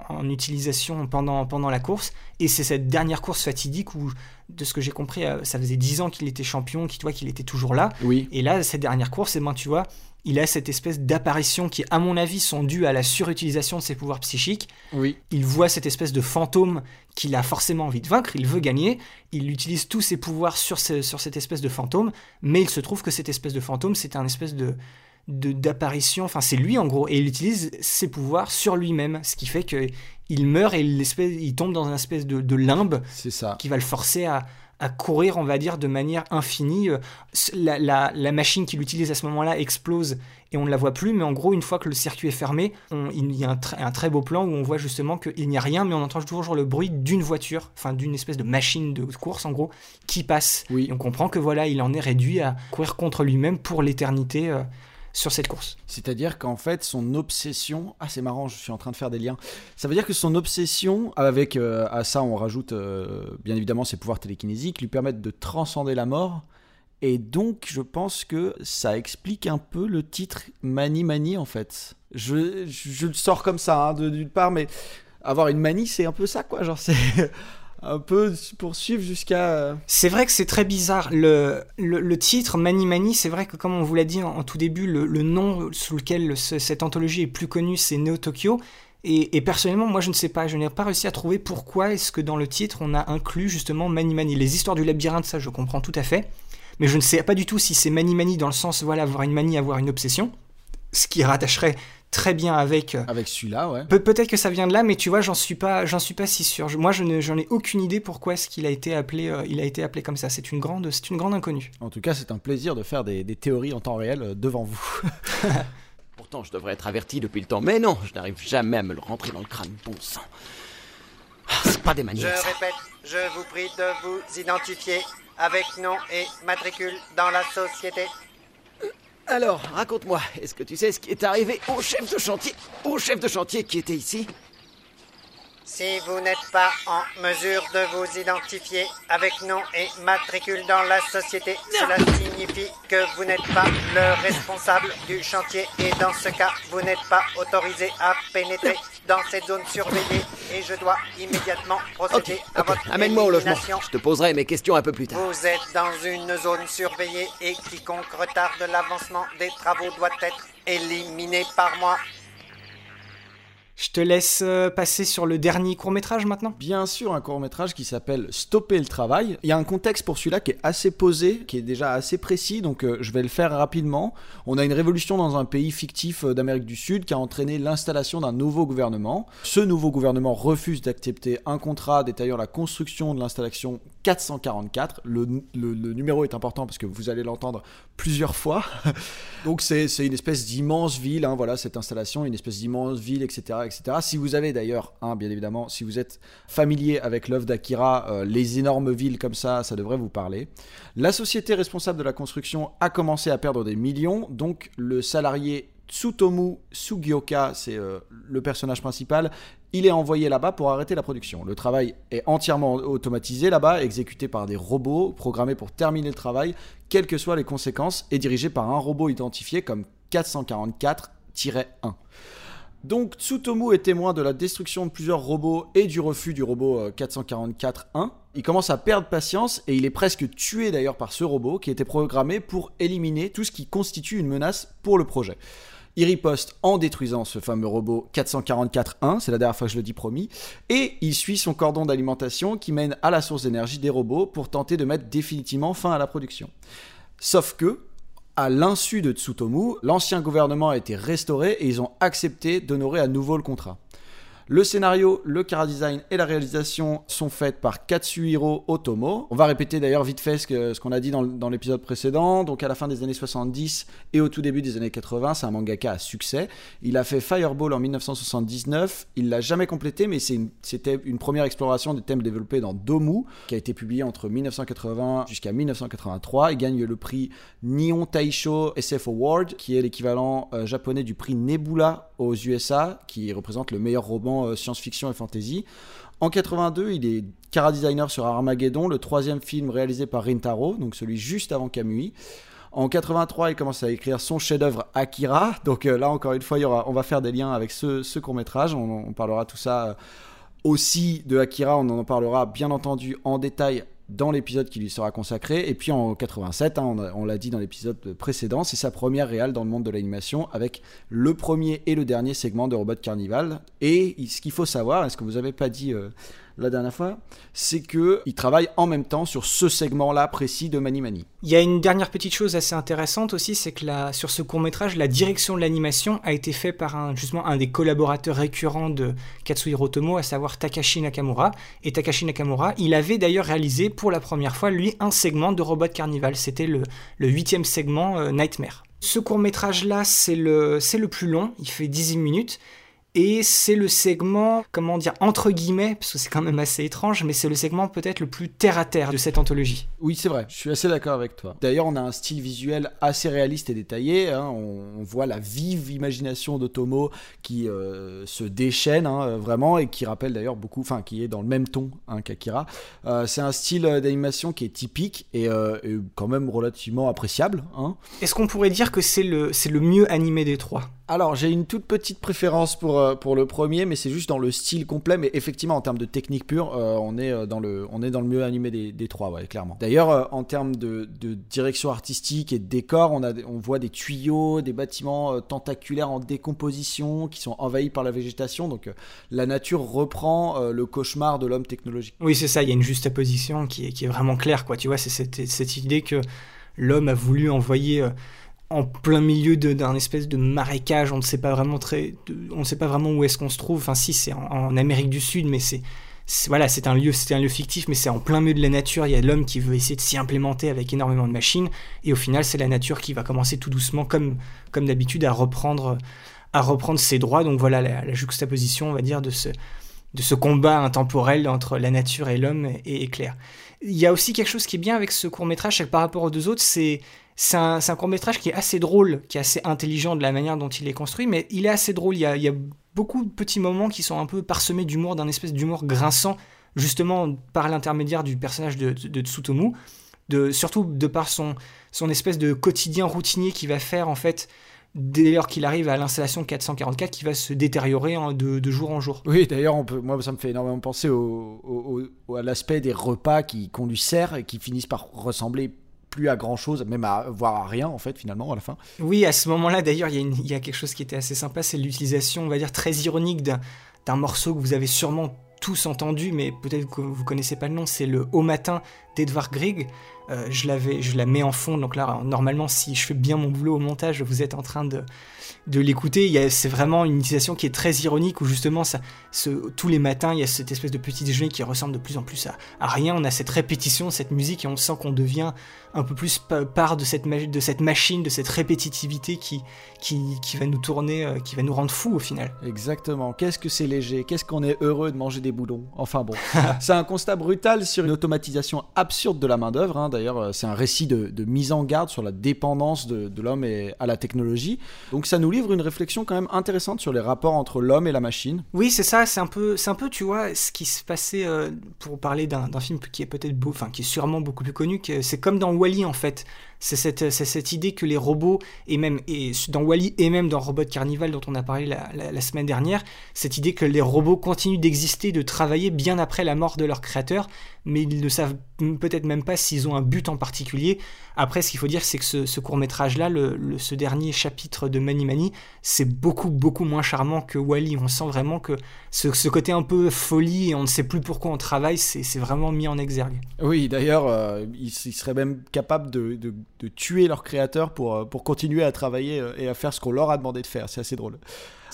en, utilisation pendant, pendant la course. Et c'est cette dernière course fatidique où, de ce que j'ai compris, euh, ça faisait 10 ans qu'il était champion, qu'il qu'il était toujours là. Oui. Et là, cette dernière course, et eh ben, tu vois, il a cette espèce d'apparition qui, à mon avis, sont dues à la surutilisation de ses pouvoirs psychiques. Oui. Il voit cette espèce de fantôme qu'il a forcément envie de vaincre, il veut gagner, il utilise tous ses pouvoirs sur, sur cette espèce de fantôme, mais il se trouve que cette espèce de fantôme, c'est un espèce de d'apparition, enfin c'est lui en gros, et il utilise ses pouvoirs sur lui-même, ce qui fait que il meurt et il tombe dans une espèce de, de limbe ça. qui va le forcer à, à courir, on va dire, de manière infinie. Euh, la, la, machine qu'il utilise à ce moment-là explose et on ne la voit plus, mais en gros, une fois que le circuit est fermé, il y a un, un, très beau plan où on voit justement qu'il n'y a rien, mais on entend toujours le bruit d'une voiture, enfin d'une espèce de machine de course en gros, qui passe. Oui. Et on comprend que voilà, il en est réduit à courir contre lui-même pour l'éternité. Euh, sur cette course. C'est-à-dire qu'en fait, son obsession. Ah, c'est marrant, je suis en train de faire des liens. Ça veut dire que son obsession, avec euh, à ça, on rajoute euh, bien évidemment ses pouvoirs télékinésiques, lui permettent de transcender la mort. Et donc, je pense que ça explique un peu le titre Mani Mani, en fait. Je, je, le sors comme ça, hein, d'une part, mais avoir une manie, c'est un peu ça, quoi. Genre, c'est un peu poursuivre jusqu'à. Euh, c'est vrai que c'est très bizarre. Le, le, titre Mani Mani, c'est vrai que comme on vous l'a dit en, tout début, le, nom sous lequel cette anthologie est plus connue, c'est Neo Tokyo. Et, personnellement, moi je ne sais pas, je n'ai pas réussi à trouver pourquoi est-ce que dans le titre on a inclus justement Mani Mani. Les histoires du labyrinthe, ça je comprends tout à fait. Mais je ne sais pas du tout si c'est Mani Mani dans le sens, voilà, avoir une manie, avoir une obsession. ce qui rattacherait très bien avec. euh, Avec celui-là, ouais. Pe- Peut-être que ça vient de là, mais tu vois, j'en suis pas, j'en suis pas si sûr. Je- Moi, je ne- j'en ai aucune idée pourquoi est-ce qu'il a été appelé, euh, il a été appelé comme ça. C'est une grande, c'est une grande inconnue. En tout cas, c'est un plaisir de faire des, des théories en temps réel euh, devant vous. Pourtant, je devrais être averti depuis le temps. Mais non, je n'arrive jamais à me le rentrer dans le crâne, bon sang. Ah, C'est pas des Je manières. ça. répète, je vous prie de vous identifier avec nom et matricule dans la société. Alors, raconte-moi, est-ce que tu sais ce qui est arrivé au chef de chantier Au chef de chantier qui était ici? Si vous n'êtes pas en mesure de vous identifier avec nom et matricule dans la société, cela signifie que vous n'êtes pas le responsable du chantier et dans ce cas, vous n'êtes pas autorisé à pénétrer dans cette zone surveillée et je dois immédiatement procéder à ok, votre amène-moi au logement. Je te poserai mes questions un peu plus tard. Vous êtes dans une zone surveillée et quiconque retarde l'avancement des travaux doit être éliminé par moi. Je te laisse euh, passer sur le dernier court métrage maintenant. Bien sûr, un court métrage qui s'appelle Stopper le travail. Il y a un contexte pour celui-là qui est assez posé, qui est déjà assez précis, donc euh, je vais le faire rapidement. On a une révolution dans un pays fictif euh, d'Amérique du Sud qui a entraîné l'installation d'un nouveau gouvernement. Ce nouveau gouvernement refuse d'accepter un contrat détaillant la construction de l'installation 444. Le, numéro est important parce que vous allez l'entendre plusieurs fois. Donc c'est c'est une espèce d'immense ville, hein, voilà cette installation, une espèce d'immense ville, etc., etc. Si vous avez d'ailleurs, hein, bien évidemment, si vous êtes familier avec l'œuvre d'Akira, euh, les énormes villes comme ça, ça devrait vous parler. La société responsable de la construction a commencé à perdre des millions, donc le salarié Tsutomu Sugioka, c'est euh, le personnage principal, il est envoyé là-bas pour arrêter la production. Le travail est entièrement automatisé là-bas, exécuté par des robots, programmés pour terminer le travail, quelles que soient les conséquences, et dirigé par un robot identifié comme 444-1. Donc Tsutomu est témoin de la destruction de plusieurs robots et du refus du robot euh, 444-1. Il commence à perdre patience et il est presque tué d'ailleurs par ce robot qui était programmé pour éliminer tout ce qui constitue une menace pour le projet. Il riposte en détruisant ce fameux robot 444-1, c'est la dernière fois que je le dis promis, et il suit son cordon d'alimentation qui mène à la source d'énergie des robots pour tenter de mettre définitivement fin à la production. Sauf que, à l'insu de Tsutomu, l'ancien gouvernement a été restauré et ils ont accepté d'honorer à nouveau le contrat. Le scénario, le chara-design et la réalisation sont faits par Katsuhiro Otomo. On va répéter d'ailleurs vite fait ce qu'on a dit dans, l'épisode précédent. Donc à la fin des années 70 et au tout début des années 80, c'est un mangaka à succès. Il a fait Fireball en 1979. Il l'a jamais complété, mais c'était une première exploration des thèmes développés dans Domu, qui a été publié entre 1980 jusqu'à 1983. Il gagne le prix Nihon Taisho SF Award, qui est l'équivalent euh, japonais du prix Nebula aux USA, qui représente le meilleur roman euh, science-fiction et fantasy. En 82, il est Cara Designer sur Armageddon, le troisième film réalisé par Rintaro, donc celui juste avant Kamui. En 83, il commence à écrire son chef-d'œuvre Akira. Donc euh, là, encore une fois, on va faire des liens avec ce, ce court-métrage. On, on parlera tout ça euh, aussi de Akira. On en parlera bien entendu en détail dans l'épisode qui lui sera consacré. Et puis en 87, hein, on l'a dit dans l'épisode précédent, c'est sa première réale dans le monde de l'animation avec le premier et le dernier segment de Robot Carnival. Et ce qu'il faut savoir, et ce que vous n'avez pas dit euh, la dernière fois, c'est qu'il travaille en même temps sur ce segment-là précis de Mani Mani. Il y a une dernière petite chose assez intéressante aussi, c'est que sur ce court métrage, la direction de l'animation a été faite par un, justement un des collaborateurs récurrents de Katsuhiro Otomo, à savoir Takashi Nakamura. Et Takashi Nakamura, il avait d'ailleurs réalisé pour la première fois, lui, un segment de Robot Carnival. C'était le, huitième segment euh, Nightmare. Ce court métrage là, c'est le, le plus long, il fait 18 minutes. Et c'est le segment, comment dire, entre guillemets, parce que c'est quand même assez étrange, mais c'est le segment peut-être le plus terre à terre de cette anthologie. Oui, c'est vrai, je suis assez d'accord avec toi. D'ailleurs, on a un style visuel assez réaliste et détaillé. hein. On, voit la vive imagination d'Otomo qui euh, se déchaîne hein, vraiment et qui rappelle d'ailleurs beaucoup, enfin, qui est dans le même ton hein, qu'Akira. Euh, c'est un style euh, d'animation qui est typique et, euh, et quand même relativement appréciable. Est-ce qu'on pourrait dire que c'est le, c'est le mieux animé des trois? Alors, j'ai une toute petite préférence pour, euh, pour le premier, mais c'est juste dans le style complet. Mais effectivement, en termes de technique pure, euh, on, est euh, dans le, on est dans le mieux animé des, des trois, clairement. D'ailleurs, en termes de, direction artistique et de décor, on, a, on voit des tuyaux, des bâtiments tentaculaires en décomposition qui sont envahis par la végétation. Donc, la nature reprend le cauchemar de l'homme technologique. Oui, c'est ça, il y a une juxtaposition qui est, qui est vraiment claire, quoi. Tu vois, c'est cette, cette idée que l'homme a voulu envoyer, en plein milieu d'un espèce de marécage. On ne sait pas vraiment très, on ne sait pas vraiment où est-ce qu'on se trouve. Enfin, si c'est en, Amérique du Sud, mais c'est voilà, c'est un lieu, un lieu fictif, mais c'est en plein milieu de la nature. Il y a l'homme qui veut essayer de s'y implémenter avec énormément de machines, et au final, c'est la nature qui va commencer tout doucement, comme d'habitude, à reprendre à reprendre ses droits. Donc voilà la, juxtaposition, on va dire, de ce de ce combat intemporel entre la nature et l'homme est, clair. Il y a aussi quelque chose qui est bien avec ce court métrage, par rapport aux deux autres, c'est c'est un, court métrage qui est assez drôle, qui est assez intelligent de la manière dont il est construit, mais il est assez drôle. Il y a, beaucoup de petits moments qui sont un peu parsemés d'humour, d'un espèce d'humour grinçant, justement par l'intermédiaire du personnage de, Tsutomu, de, surtout de par son, son espèce de quotidien routinier qui va faire en fait dès lors qu'il arrive à l'installation 444 qui va se détériorer de, jour en jour. Oui, d'ailleurs, moi ça me fait énormément penser à l'aspect des repas qu'on lui sert et qui finissent par ressembler plus à grand chose, même à voir à rien en fait finalement à la fin. Oui, à ce moment-là d'ailleurs, il y, a quelque chose qui était assez sympa, c'est l'utilisation, on va dire, très ironique d'un morceau que vous avez sûrement tous entendu, mais peut-être que vous connaissez pas le nom, c'est le Haut Matin d'Edvard Grieg. Euh, je, l'avais, je la mets en fond, donc là, normalement, si je fais bien mon boulot au montage, vous êtes en train de, de l'écouter. C'est vraiment une utilisation qui est très ironique, où justement, ça, tous les matins, il y a cette espèce de petit déjeuner qui ressemble de plus en plus à, à rien. On a cette répétition, cette musique, et on sent qu'on devient un peu plus part de cette, de cette machine, de cette répétitivité qui, qui, qui va nous tourner, euh, qui va nous rendre fous au final. Exactement. Qu'est-ce que c'est léger Qu'est-ce qu'on est heureux de manger des boulons Enfin bon, c'est un constat brutal sur une automatisation absurde de la main-d'œuvre. Hein. D'ailleurs, euh, c'est un récit de, de, mise en garde sur la dépendance de, de l'homme à la technologie. Donc ça nous livre une réflexion quand même intéressante sur les rapports entre l'homme et la machine. Oui, c'est ça. C'est un peu, c'est un peu, tu vois, ce qui se passait euh, pour parler d'un film qui est peut-être beau, enfin qui est sûrement beaucoup plus connu. C'est comme dans En fait. C'est cette, cette, idée que les robots, et même et dans Wally et même dans Robot Carnival dont on a parlé la, la, semaine dernière, cette idée que les robots continuent d'exister, de travailler bien après la mort de leur créateur, mais ils ne savent peut-être même pas s'ils ont un but en particulier. Après, ce qu'il faut dire, c'est que ce, court métrage-là, le, ce dernier chapitre de Mani Mani, c'est beaucoup, beaucoup moins charmant que Wally. On sent vraiment que ce, côté un peu folie et on ne sait plus pourquoi on travaille, c'est vraiment mis en exergue. Oui, d'ailleurs, euh, ils, seraient même capables de, de, tuer leur créateur pour, euh, pour continuer à travailler euh, et à faire ce qu'on leur a demandé de faire. C'est assez drôle.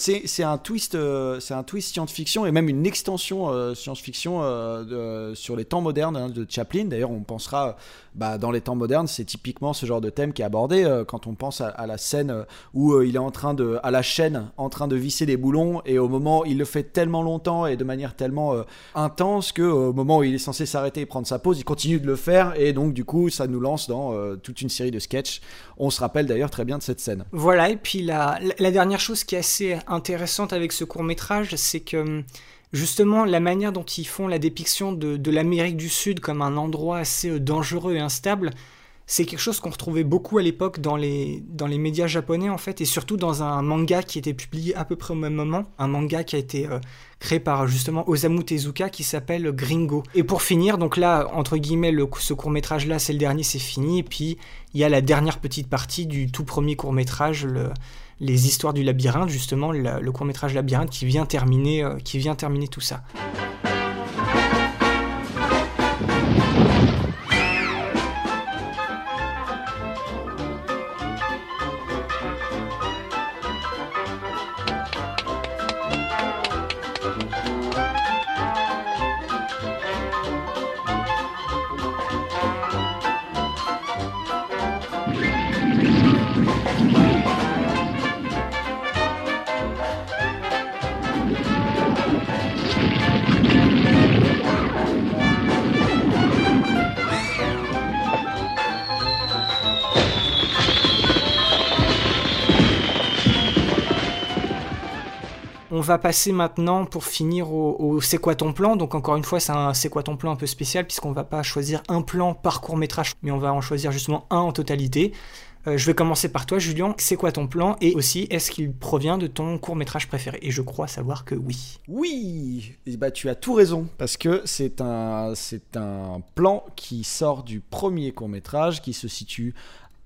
C'est un twist, euh, c'est un twist science-fiction et même une extension euh, science-fiction euh, sur les temps modernes hein, de Chaplin. D'ailleurs, on pensera, bah, dans les temps modernes, c'est typiquement ce genre de thème qui est abordé quand on pense à, la scène où il est en train de, à la chaîne, en train de visser des boulons et au moment, il le fait tellement longtemps et de manière tellement intense que au moment où il est censé s'arrêter et prendre sa pause, il continue de le faire et donc du coup, ça nous lance dans toute une série de sketchs. On se rappelle d'ailleurs très bien de cette scène. Voilà, et puis la, la dernière chose qui est assez intéressante avec ce court métrage, c'est que justement la manière dont ils font la dépiction de, l'Amérique du Sud comme un endroit assez euh, dangereux et instable, c'est quelque chose qu'on retrouvait beaucoup à l'époque dans les, médias japonais en fait, et surtout dans un manga qui était publié à peu près au même moment, un manga qui a été euh, créé par justement Osamu Tezuka qui s'appelle Gringo. Et pour finir, donc là, entre guillemets, le, ce court métrage là, c'est le dernier, c'est fini, et puis il y a la dernière petite partie du tout premier court métrage, le les histoires du labyrinthe, justement, le, court métrage labyrinthe qui vient terminer, euh, qui vient terminer tout ça. On va passer maintenant pour finir au, C'est quoi ton plan? Donc encore une fois, c'est un C'est quoi ton plan un peu spécial puisqu'on va pas choisir un plan par court métrage, mais on va en choisir justement un en totalité. Euh, je vais commencer par toi, Julien. C'est quoi ton plan? Et aussi, est-ce qu'il provient de ton court métrage préféré? Et je crois savoir que oui. Oui bah, Tu as tout raison, parce que c'est un, c'est un plan qui sort du premier court métrage, qui se situe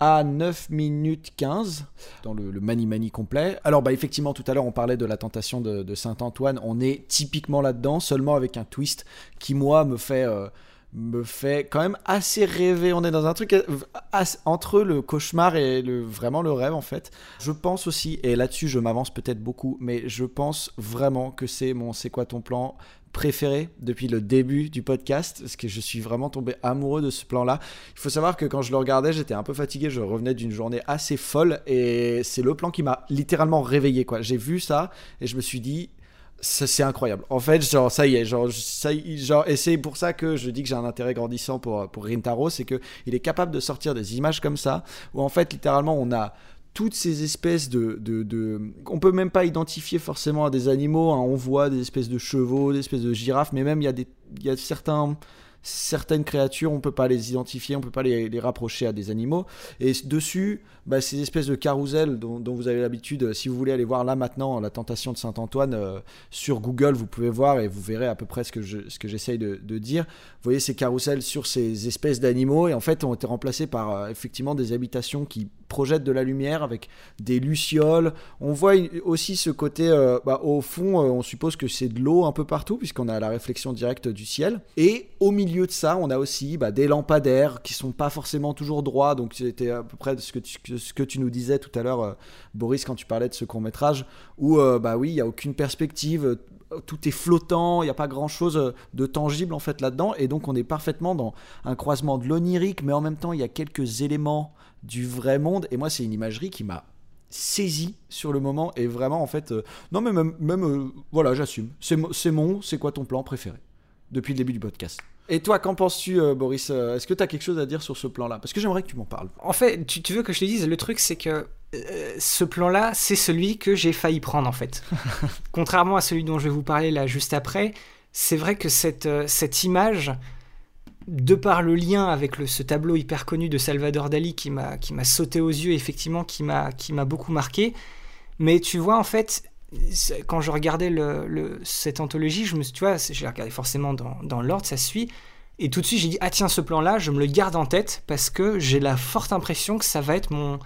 à 9 minutes 15 dans le, Mani Mani complet. Alors bah effectivement tout à l'heure on parlait de la tentation de, Saint-Antoine, on est typiquement là-dedans, seulement avec un twist qui moi me fait... Euh, me fait quand même assez rêver. On est dans un truc entre le cauchemar et le, vraiment le rêve en fait. Je pense aussi, et là-dessus je m'avance peut-être beaucoup, mais je pense vraiment que c'est mon C'est quoi ton plan préféré depuis le début du podcast, parce que je suis vraiment tombé amoureux de ce plan-là. Il faut savoir que quand je le regardais, j'étais un peu fatigué, je revenais d'une journée assez folle, et c'est le plan qui m'a littéralement réveillé. quoi. J'ai vu ça, et je me suis dit, c'est incroyable. En fait, genre, ça y est, genre, ça genre, et c'est pour ça que je dis que j'ai un intérêt grandissant pour, pour Rintaro, c'est que il est capable de sortir des images comme ça, où en fait, littéralement, on a toutes ces espèces de, de, de... On peut même pas identifier forcément à des animaux, hein. on voit des espèces de chevaux, des espèces de girafes, mais même il y il y a certains certaines créatures, on peut pas les identifier, on peut pas les, rapprocher à des animaux. Et dessus, bah, ces espèces de carousels dont, vous avez l'habitude, si vous voulez aller voir là maintenant la tentation de Saint-Antoine euh, sur Google, vous pouvez voir et vous verrez à peu près ce que, je, ce que j'essaye de, dire. Vous voyez ces carousels sur ces espèces d'animaux et en fait ont été remplacés par euh, effectivement des habitations qui projettent de la lumière avec des lucioles. On voit aussi ce côté, bah, au fond, on suppose que c'est de l'eau un peu partout puisqu'on a la réflexion directe du ciel. Et au milieu de ça, on a aussi bah, des lampadaires qui sont pas forcément toujours droits, donc c'était à peu près ce que tu, nous disais tout à l'heure, euh, Boris, quand tu parlais de ce court métrage, où euh, bah oui, il y a aucune perspective, euh, tout est flottant, il n'y a pas grand chose de tangible en fait là-dedans, et donc on est parfaitement dans un croisement de l'onirique, mais en même temps il y a quelques éléments du vrai monde, et moi c'est une imagerie qui m'a saisi sur le moment, et vraiment en fait, non mais même, même voilà, j'assume, c'est mon, c'est quoi ton plan préféré depuis le début du podcast? Et toi, qu'en penses-tu, euh, Boris? Euh, Est-ce que tu as quelque chose à dire sur ce plan-là? Parce que j'aimerais que tu m'en parles. En fait, tu, veux que je te dise, le truc, c'est que euh, ce plan-là, c'est celui que j'ai failli prendre, en fait. Contrairement à celui dont je vais vous parler là juste après, c'est vrai que cette, cette image, de par le lien avec ce tableau hyper connu de Salvador Dali qui m'a sauté aux yeux, effectivement, qui m'a beaucoup marqué, mais tu vois, en fait, quand je regardais le, cette anthologie, je me, tu vois, j'ai regardé forcément dans, dans l'ordre, ça suit. Et tout de suite, j'ai dit, ah tiens, ce plan-là, je me le garde en tête parce que j'ai la forte impression que ça va être mon,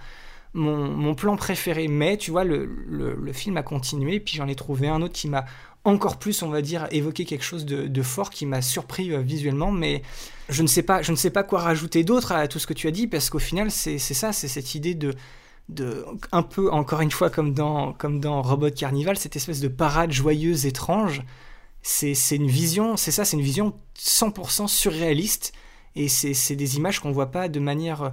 mon, mon plan préféré. Mais tu vois, le, le, film a continué, puis j'en ai trouvé un autre qui m'a encore plus, on va dire, évoqué quelque chose de, fort, qui m'a surpris euh, visuellement. Mais je ne, sais pas, je ne sais pas quoi rajouter d'autre à tout ce que tu as dit, parce qu'au final, c'est ça, c'est cette idée de de, un peu, encore une fois, comme dans, comme dans Robot Carnival, cette espèce de parade joyeuse, étrange. C'est une vision, c'est ça, c'est une vision 100% surréaliste. Et c'est des images qu'on voit pas de manière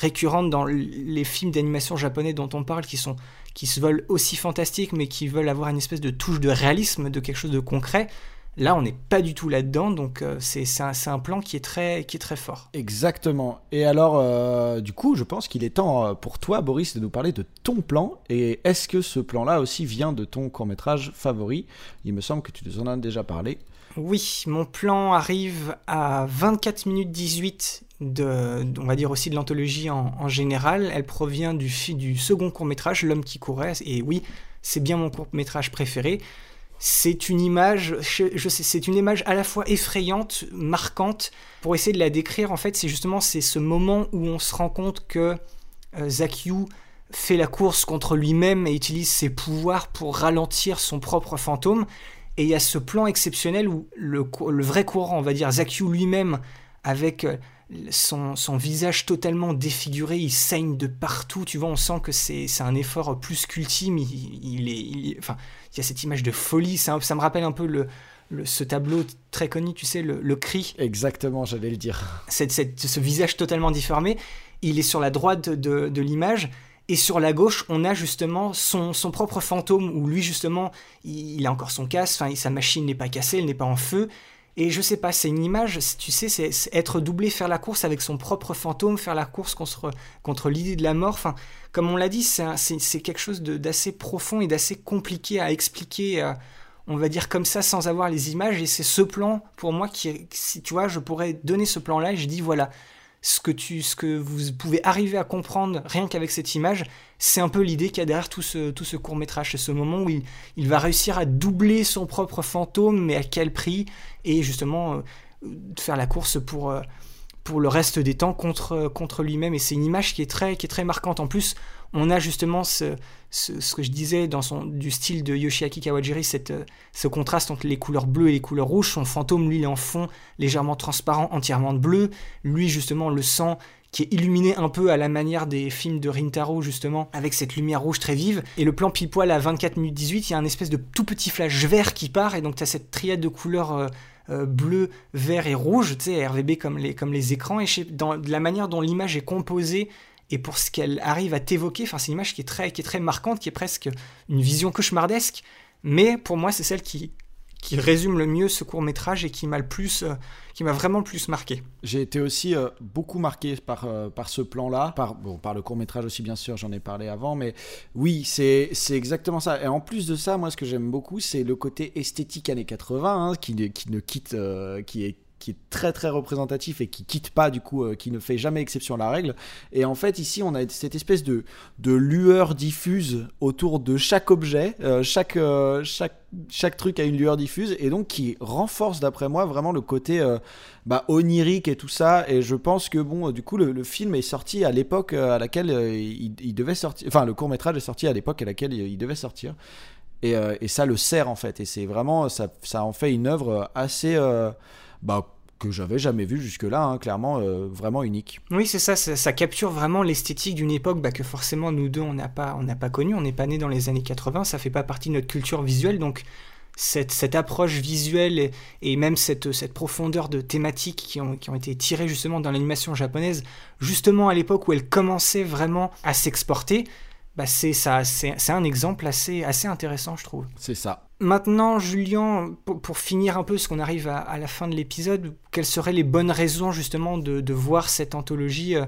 récurrente dans les films d'animation japonais dont on parle, qui, sont, qui se veulent aussi fantastiques, mais qui veulent avoir une espèce de touche de réalisme, de quelque chose de concret. Là, on n'est pas du tout là-dedans, donc euh, c'est un, un, plan qui est, très, qui est très fort. Exactement. Et alors, euh, du coup, je pense qu'il est temps euh, pour toi, Boris, de nous parler de ton plan. Et est-ce que ce plan-là aussi vient de ton court-métrage favori? Il me semble que tu nous en as déjà parlé. Oui, mon plan arrive à 24 minutes 18 de, on va dire aussi de l'anthologie en, général. Elle provient du, du second court-métrage, L'homme qui courait. Et oui, c'est bien mon court-métrage préféré c'est une image, je, sais, c'est une image à la fois effrayante, marquante. Pour essayer de la décrire, en fait, c'est justement c'est ce moment où on se rend compte que euh, fait la course contre lui-même et utilise ses pouvoirs pour ralentir son propre fantôme. Et il y a ce plan exceptionnel où le, vrai courant, on va dire Zakyu lui-même, avec son, visage totalement défiguré, il saigne de partout, tu vois, on sent que c'est un effort plus qu'ultime, il, est, enfin, il y a cette image de folie, ça, ça me rappelle un peu le, ce tableau très connu, tu sais, le, cri. Exactement, j'allais le dire. Cette, ce visage totalement déformé, il est sur la droite de, de l'image, et sur la gauche, on a justement son, son propre fantôme, où lui, justement, il, a encore son casque, sa machine n'est pas cassée, elle n'est pas en feu, et je sais pas, c'est une image, tu sais, c'est être doublé, faire la course avec son propre fantôme, faire la course contre, contre l'idée de la mort. Enfin, comme on l'a dit, c'est quelque chose d'assez profond et d'assez compliqué à expliquer, euh, on va dire comme ça, sans avoir les images. Et c'est ce plan, pour moi, qui, si tu vois, je pourrais donner ce plan-là et je dis, voilà, ce que, tu, ce que vous pouvez arriver à comprendre rien qu'avec cette image, c'est un peu l'idée qu'il y a derrière tout ce, tout ce court métrage. C'est ce moment où il, il, va réussir à doubler son propre fantôme, mais à quel prix? Et justement, euh, faire la course pour, euh, pour le reste des temps contre, contre lui-même. Et c'est une image qui est, très, qui est très marquante. En plus, On a justement ce, que je disais dans son, du style de Yoshiaki Kawajiri, cette, ce contraste entre les couleurs bleues et les couleurs rouges. Son fantôme, lui, il est en fond légèrement transparent, entièrement de bleu. Lui, justement, le sang qui est illuminé un peu à la manière des films de Rintaro, justement, avec cette lumière rouge très vive. Et le plan pile poil à 24 minutes 18, il y a un espèce de tout petit flash vert qui part, et donc tu as cette triade de couleurs euh, euh, bleu, vert et rouge, tu sais, RVB comme les, comme les écrans, et dans la manière dont l'image est composée, et pour ce qu'elle arrive à t'évoquer, enfin, c'est une image qui est, très, qui est très marquante, qui est presque une vision cauchemardesque, mais pour moi, c'est celle qui, qui résume le mieux ce court métrage et qui m'a le plus, euh, qui m'a vraiment le plus marqué. J'ai été aussi euh, beaucoup marqué par, euh, par ce plan-là, par, bon, par le court métrage aussi bien sûr, j'en ai parlé avant, mais oui, c'est, c'est exactement ça. Et en plus de ça, moi ce que j'aime beaucoup, c'est le côté esthétique années 80, hein, qui, qui ne quitte, qui est qui est très très représentatif et qui quitte pas du coup, euh, qui ne fait jamais exception à la règle. Et en fait ici on a cette espèce de, de lueur diffuse autour de chaque objet, euh, chaque, euh, chaque, chaque truc a une lueur diffuse et donc qui renforce d'après moi vraiment le côté bah, onirique et tout ça. Et je pense que bon du coup le, film est sorti à l'époque à laquelle il, devait sortir, enfin le court métrage est sorti à l'époque à laquelle il, devait sortir. Et, et, ça le sert en fait. Et c'est vraiment, ça, ça en fait une œuvre assez bah, que j'avais jamais vu jusque-là, hein, clairement euh, vraiment unique. Oui, c'est ça, ça, capture vraiment l'esthétique d'une époque bah, que forcément nous deux on n'a pas, on n'a pas connue, on n'est pas né dans les années 80, ça fait pas partie de notre culture visuelle, donc cette, cette approche visuelle et, même cette, cette, profondeur de thématiques qui ont, qui ont été tirées justement dans l'animation japonaise, justement à l'époque où elle commençait vraiment à s'exporter, bah c'est ça, c'est un exemple assez, assez intéressant, je trouve. C'est ça. Maintenant, Julien, pour, finir un peu, ce qu'on arrive à, la fin de l'épisode, quelles seraient les bonnes raisons justement de, voir cette anthologie euh,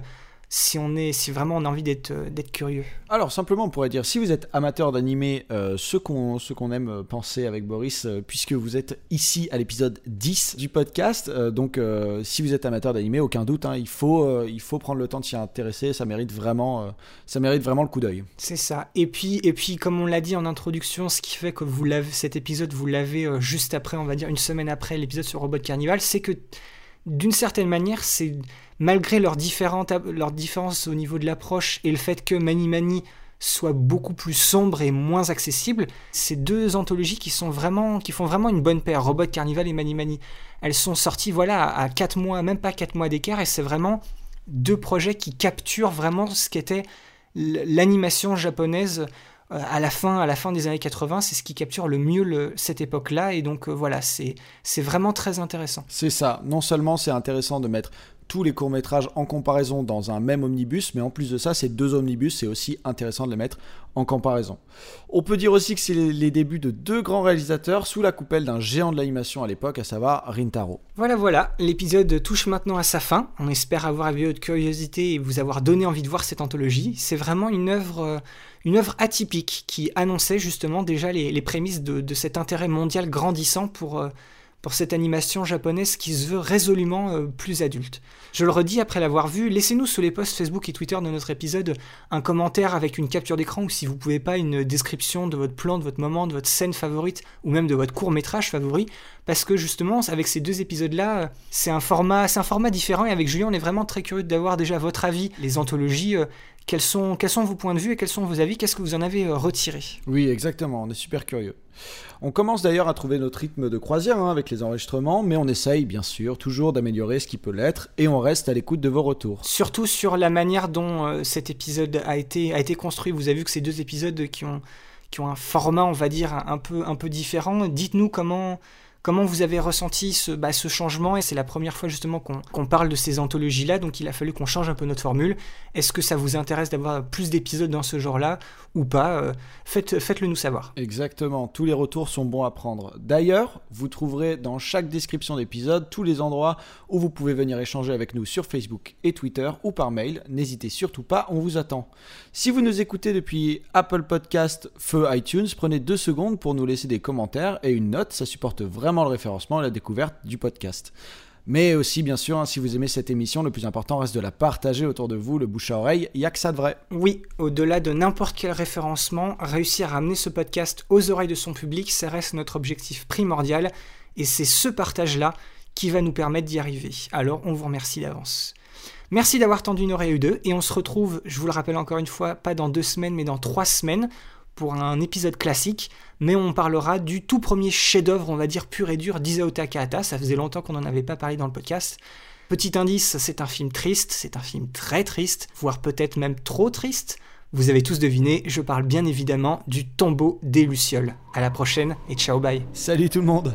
si on est, si vraiment on a envie d'être, euh, d'être curieux Alors simplement, on pourrait dire, si vous êtes amateur d'animé, euh, ce qu'on, ce qu'on aime penser avec Boris, euh, puisque vous êtes ici à l'épisode 10 du podcast, donc si vous êtes amateur d'animé, aucun doute, hein, il faut, il faut prendre le temps de s'y intéresser, ça mérite vraiment, ça mérite vraiment le coup d'œil. C'est ça. Et puis, et puis, comme on l'a dit en introduction, ce qui fait que vous l'avez, cet épisode, vous l'avez juste après, on va dire une semaine après l'épisode sur Robot Carnival, c'est que d'une certaine manière, c'est malgré leurs, différentes, différences au niveau de l'approche et le fait que Mani Mani soit beaucoup plus sombre et moins accessible, ces deux anthologies qui sont vraiment qui font vraiment une bonne paire, Robot Carnival et Mani Mani. Elles sont sorties voilà à 4 mois, même pas 4 mois d'écart et c'est vraiment deux projets qui capturent vraiment ce qu'était l'animation japonaise euh, à la fin, à la fin des années 80, c'est ce qui capture le mieux cette époque-là. Et donc euh, voilà, c'est vraiment très intéressant. C'est ça. Non seulement c'est intéressant de mettre tous les courts-métrages en comparaison dans un même omnibus, mais en plus de ça, ces deux omnibus, c'est aussi intéressant de les mettre en comparaison. On peut dire aussi que c'est les débuts de deux grands réalisateurs sous la coupelle d'un géant de l'animation à l'époque, à savoir Rintaro. Voilà, voilà, l'épisode touche maintenant à sa fin. On espère avoir éveillé votre curiosité et vous avoir donné envie de voir cette anthologie. C'est vraiment une œuvre, euh, une œuvre atypique qui annonçait justement déjà les, prémices de, cet intérêt mondial grandissant pour... Euh, pour cette animation japonaise qui se veut résolument euh, plus adulte. Je le redis après l'avoir vu, laissez-nous sous les posts Facebook et Twitter de notre épisode un commentaire avec une capture d'écran ou si vous pouvez pas une description de votre plan, de votre moment, de votre scène favorite ou même de votre court métrage favori parce que justement avec ces deux épisodes là, c'est un format c'est un format différent et avec Julien on est vraiment très curieux d'avoir déjà votre avis, les anthologies euh, quels sont, quels sont vos points de vue et quels sont vos avis? Qu'est-ce que vous en avez euh, retiré? Oui, exactement, on est super curieux. On commence d'ailleurs à trouver notre rythme de croisière hein, avec les enregistrements, mais on essaye bien sûr toujours d'améliorer ce qui peut l'être et on reste à l'écoute de vos retours. Surtout sur la manière dont euh, cet épisode a été, a été construit. Vous avez vu que ces deux épisodes qui ont, qui ont un format, on va dire, un peu, un peu différent. Dites-nous comment, Comment vous avez ressenti ce, bah, ce changement? Et c'est la première fois justement qu'on parle de ces anthologies-là, donc il a fallu qu'on change un peu notre formule. Est-ce que ça vous intéresse d'avoir plus d'épisodes dans ce genre-là ou pas? Euh, faites, Faites-le nous savoir. Exactement, tous les retours sont bons à prendre. D'ailleurs, vous trouverez dans chaque description d'épisode tous les endroits où vous pouvez venir échanger avec nous sur Facebook et Twitter ou par mail. N'hésitez surtout pas, on vous attend. Si vous nous écoutez depuis Apple Podcast, Feu iTunes, prenez deux secondes pour nous laisser des commentaires et une note, ça supporte le référencement et la découverte du podcast. Mais aussi, bien sûr, hein, si vous aimez cette émission, le plus important reste de la partager autour de vous, le bouche à oreille, il n'y a que ça de vrai. Oui, au-delà de n'importe quel référencement, réussir à amener ce podcast aux oreilles de son public, ça reste notre objectif primordial, et c'est ce partage-là qui va nous permettre d'y arriver. Alors, on vous remercie d'avance. Merci d'avoir tendu une oreille ou deux, et on se retrouve, je vous le rappelle encore une fois, pas dans deux semaines, mais dans trois semaines, pour un épisode classique, mais on parlera du tout premier chef-d'œuvre, on va dire pur et dur, d'Isao Takahata. Ça faisait longtemps qu'on n'en avait pas parlé dans le podcast. Petit indice, c'est un film triste, c'est un film très triste, voire peut-être même trop triste. Vous avez tous deviné, je parle bien évidemment du tombeau des Lucioles. À la prochaine et ciao bye. Salut tout le monde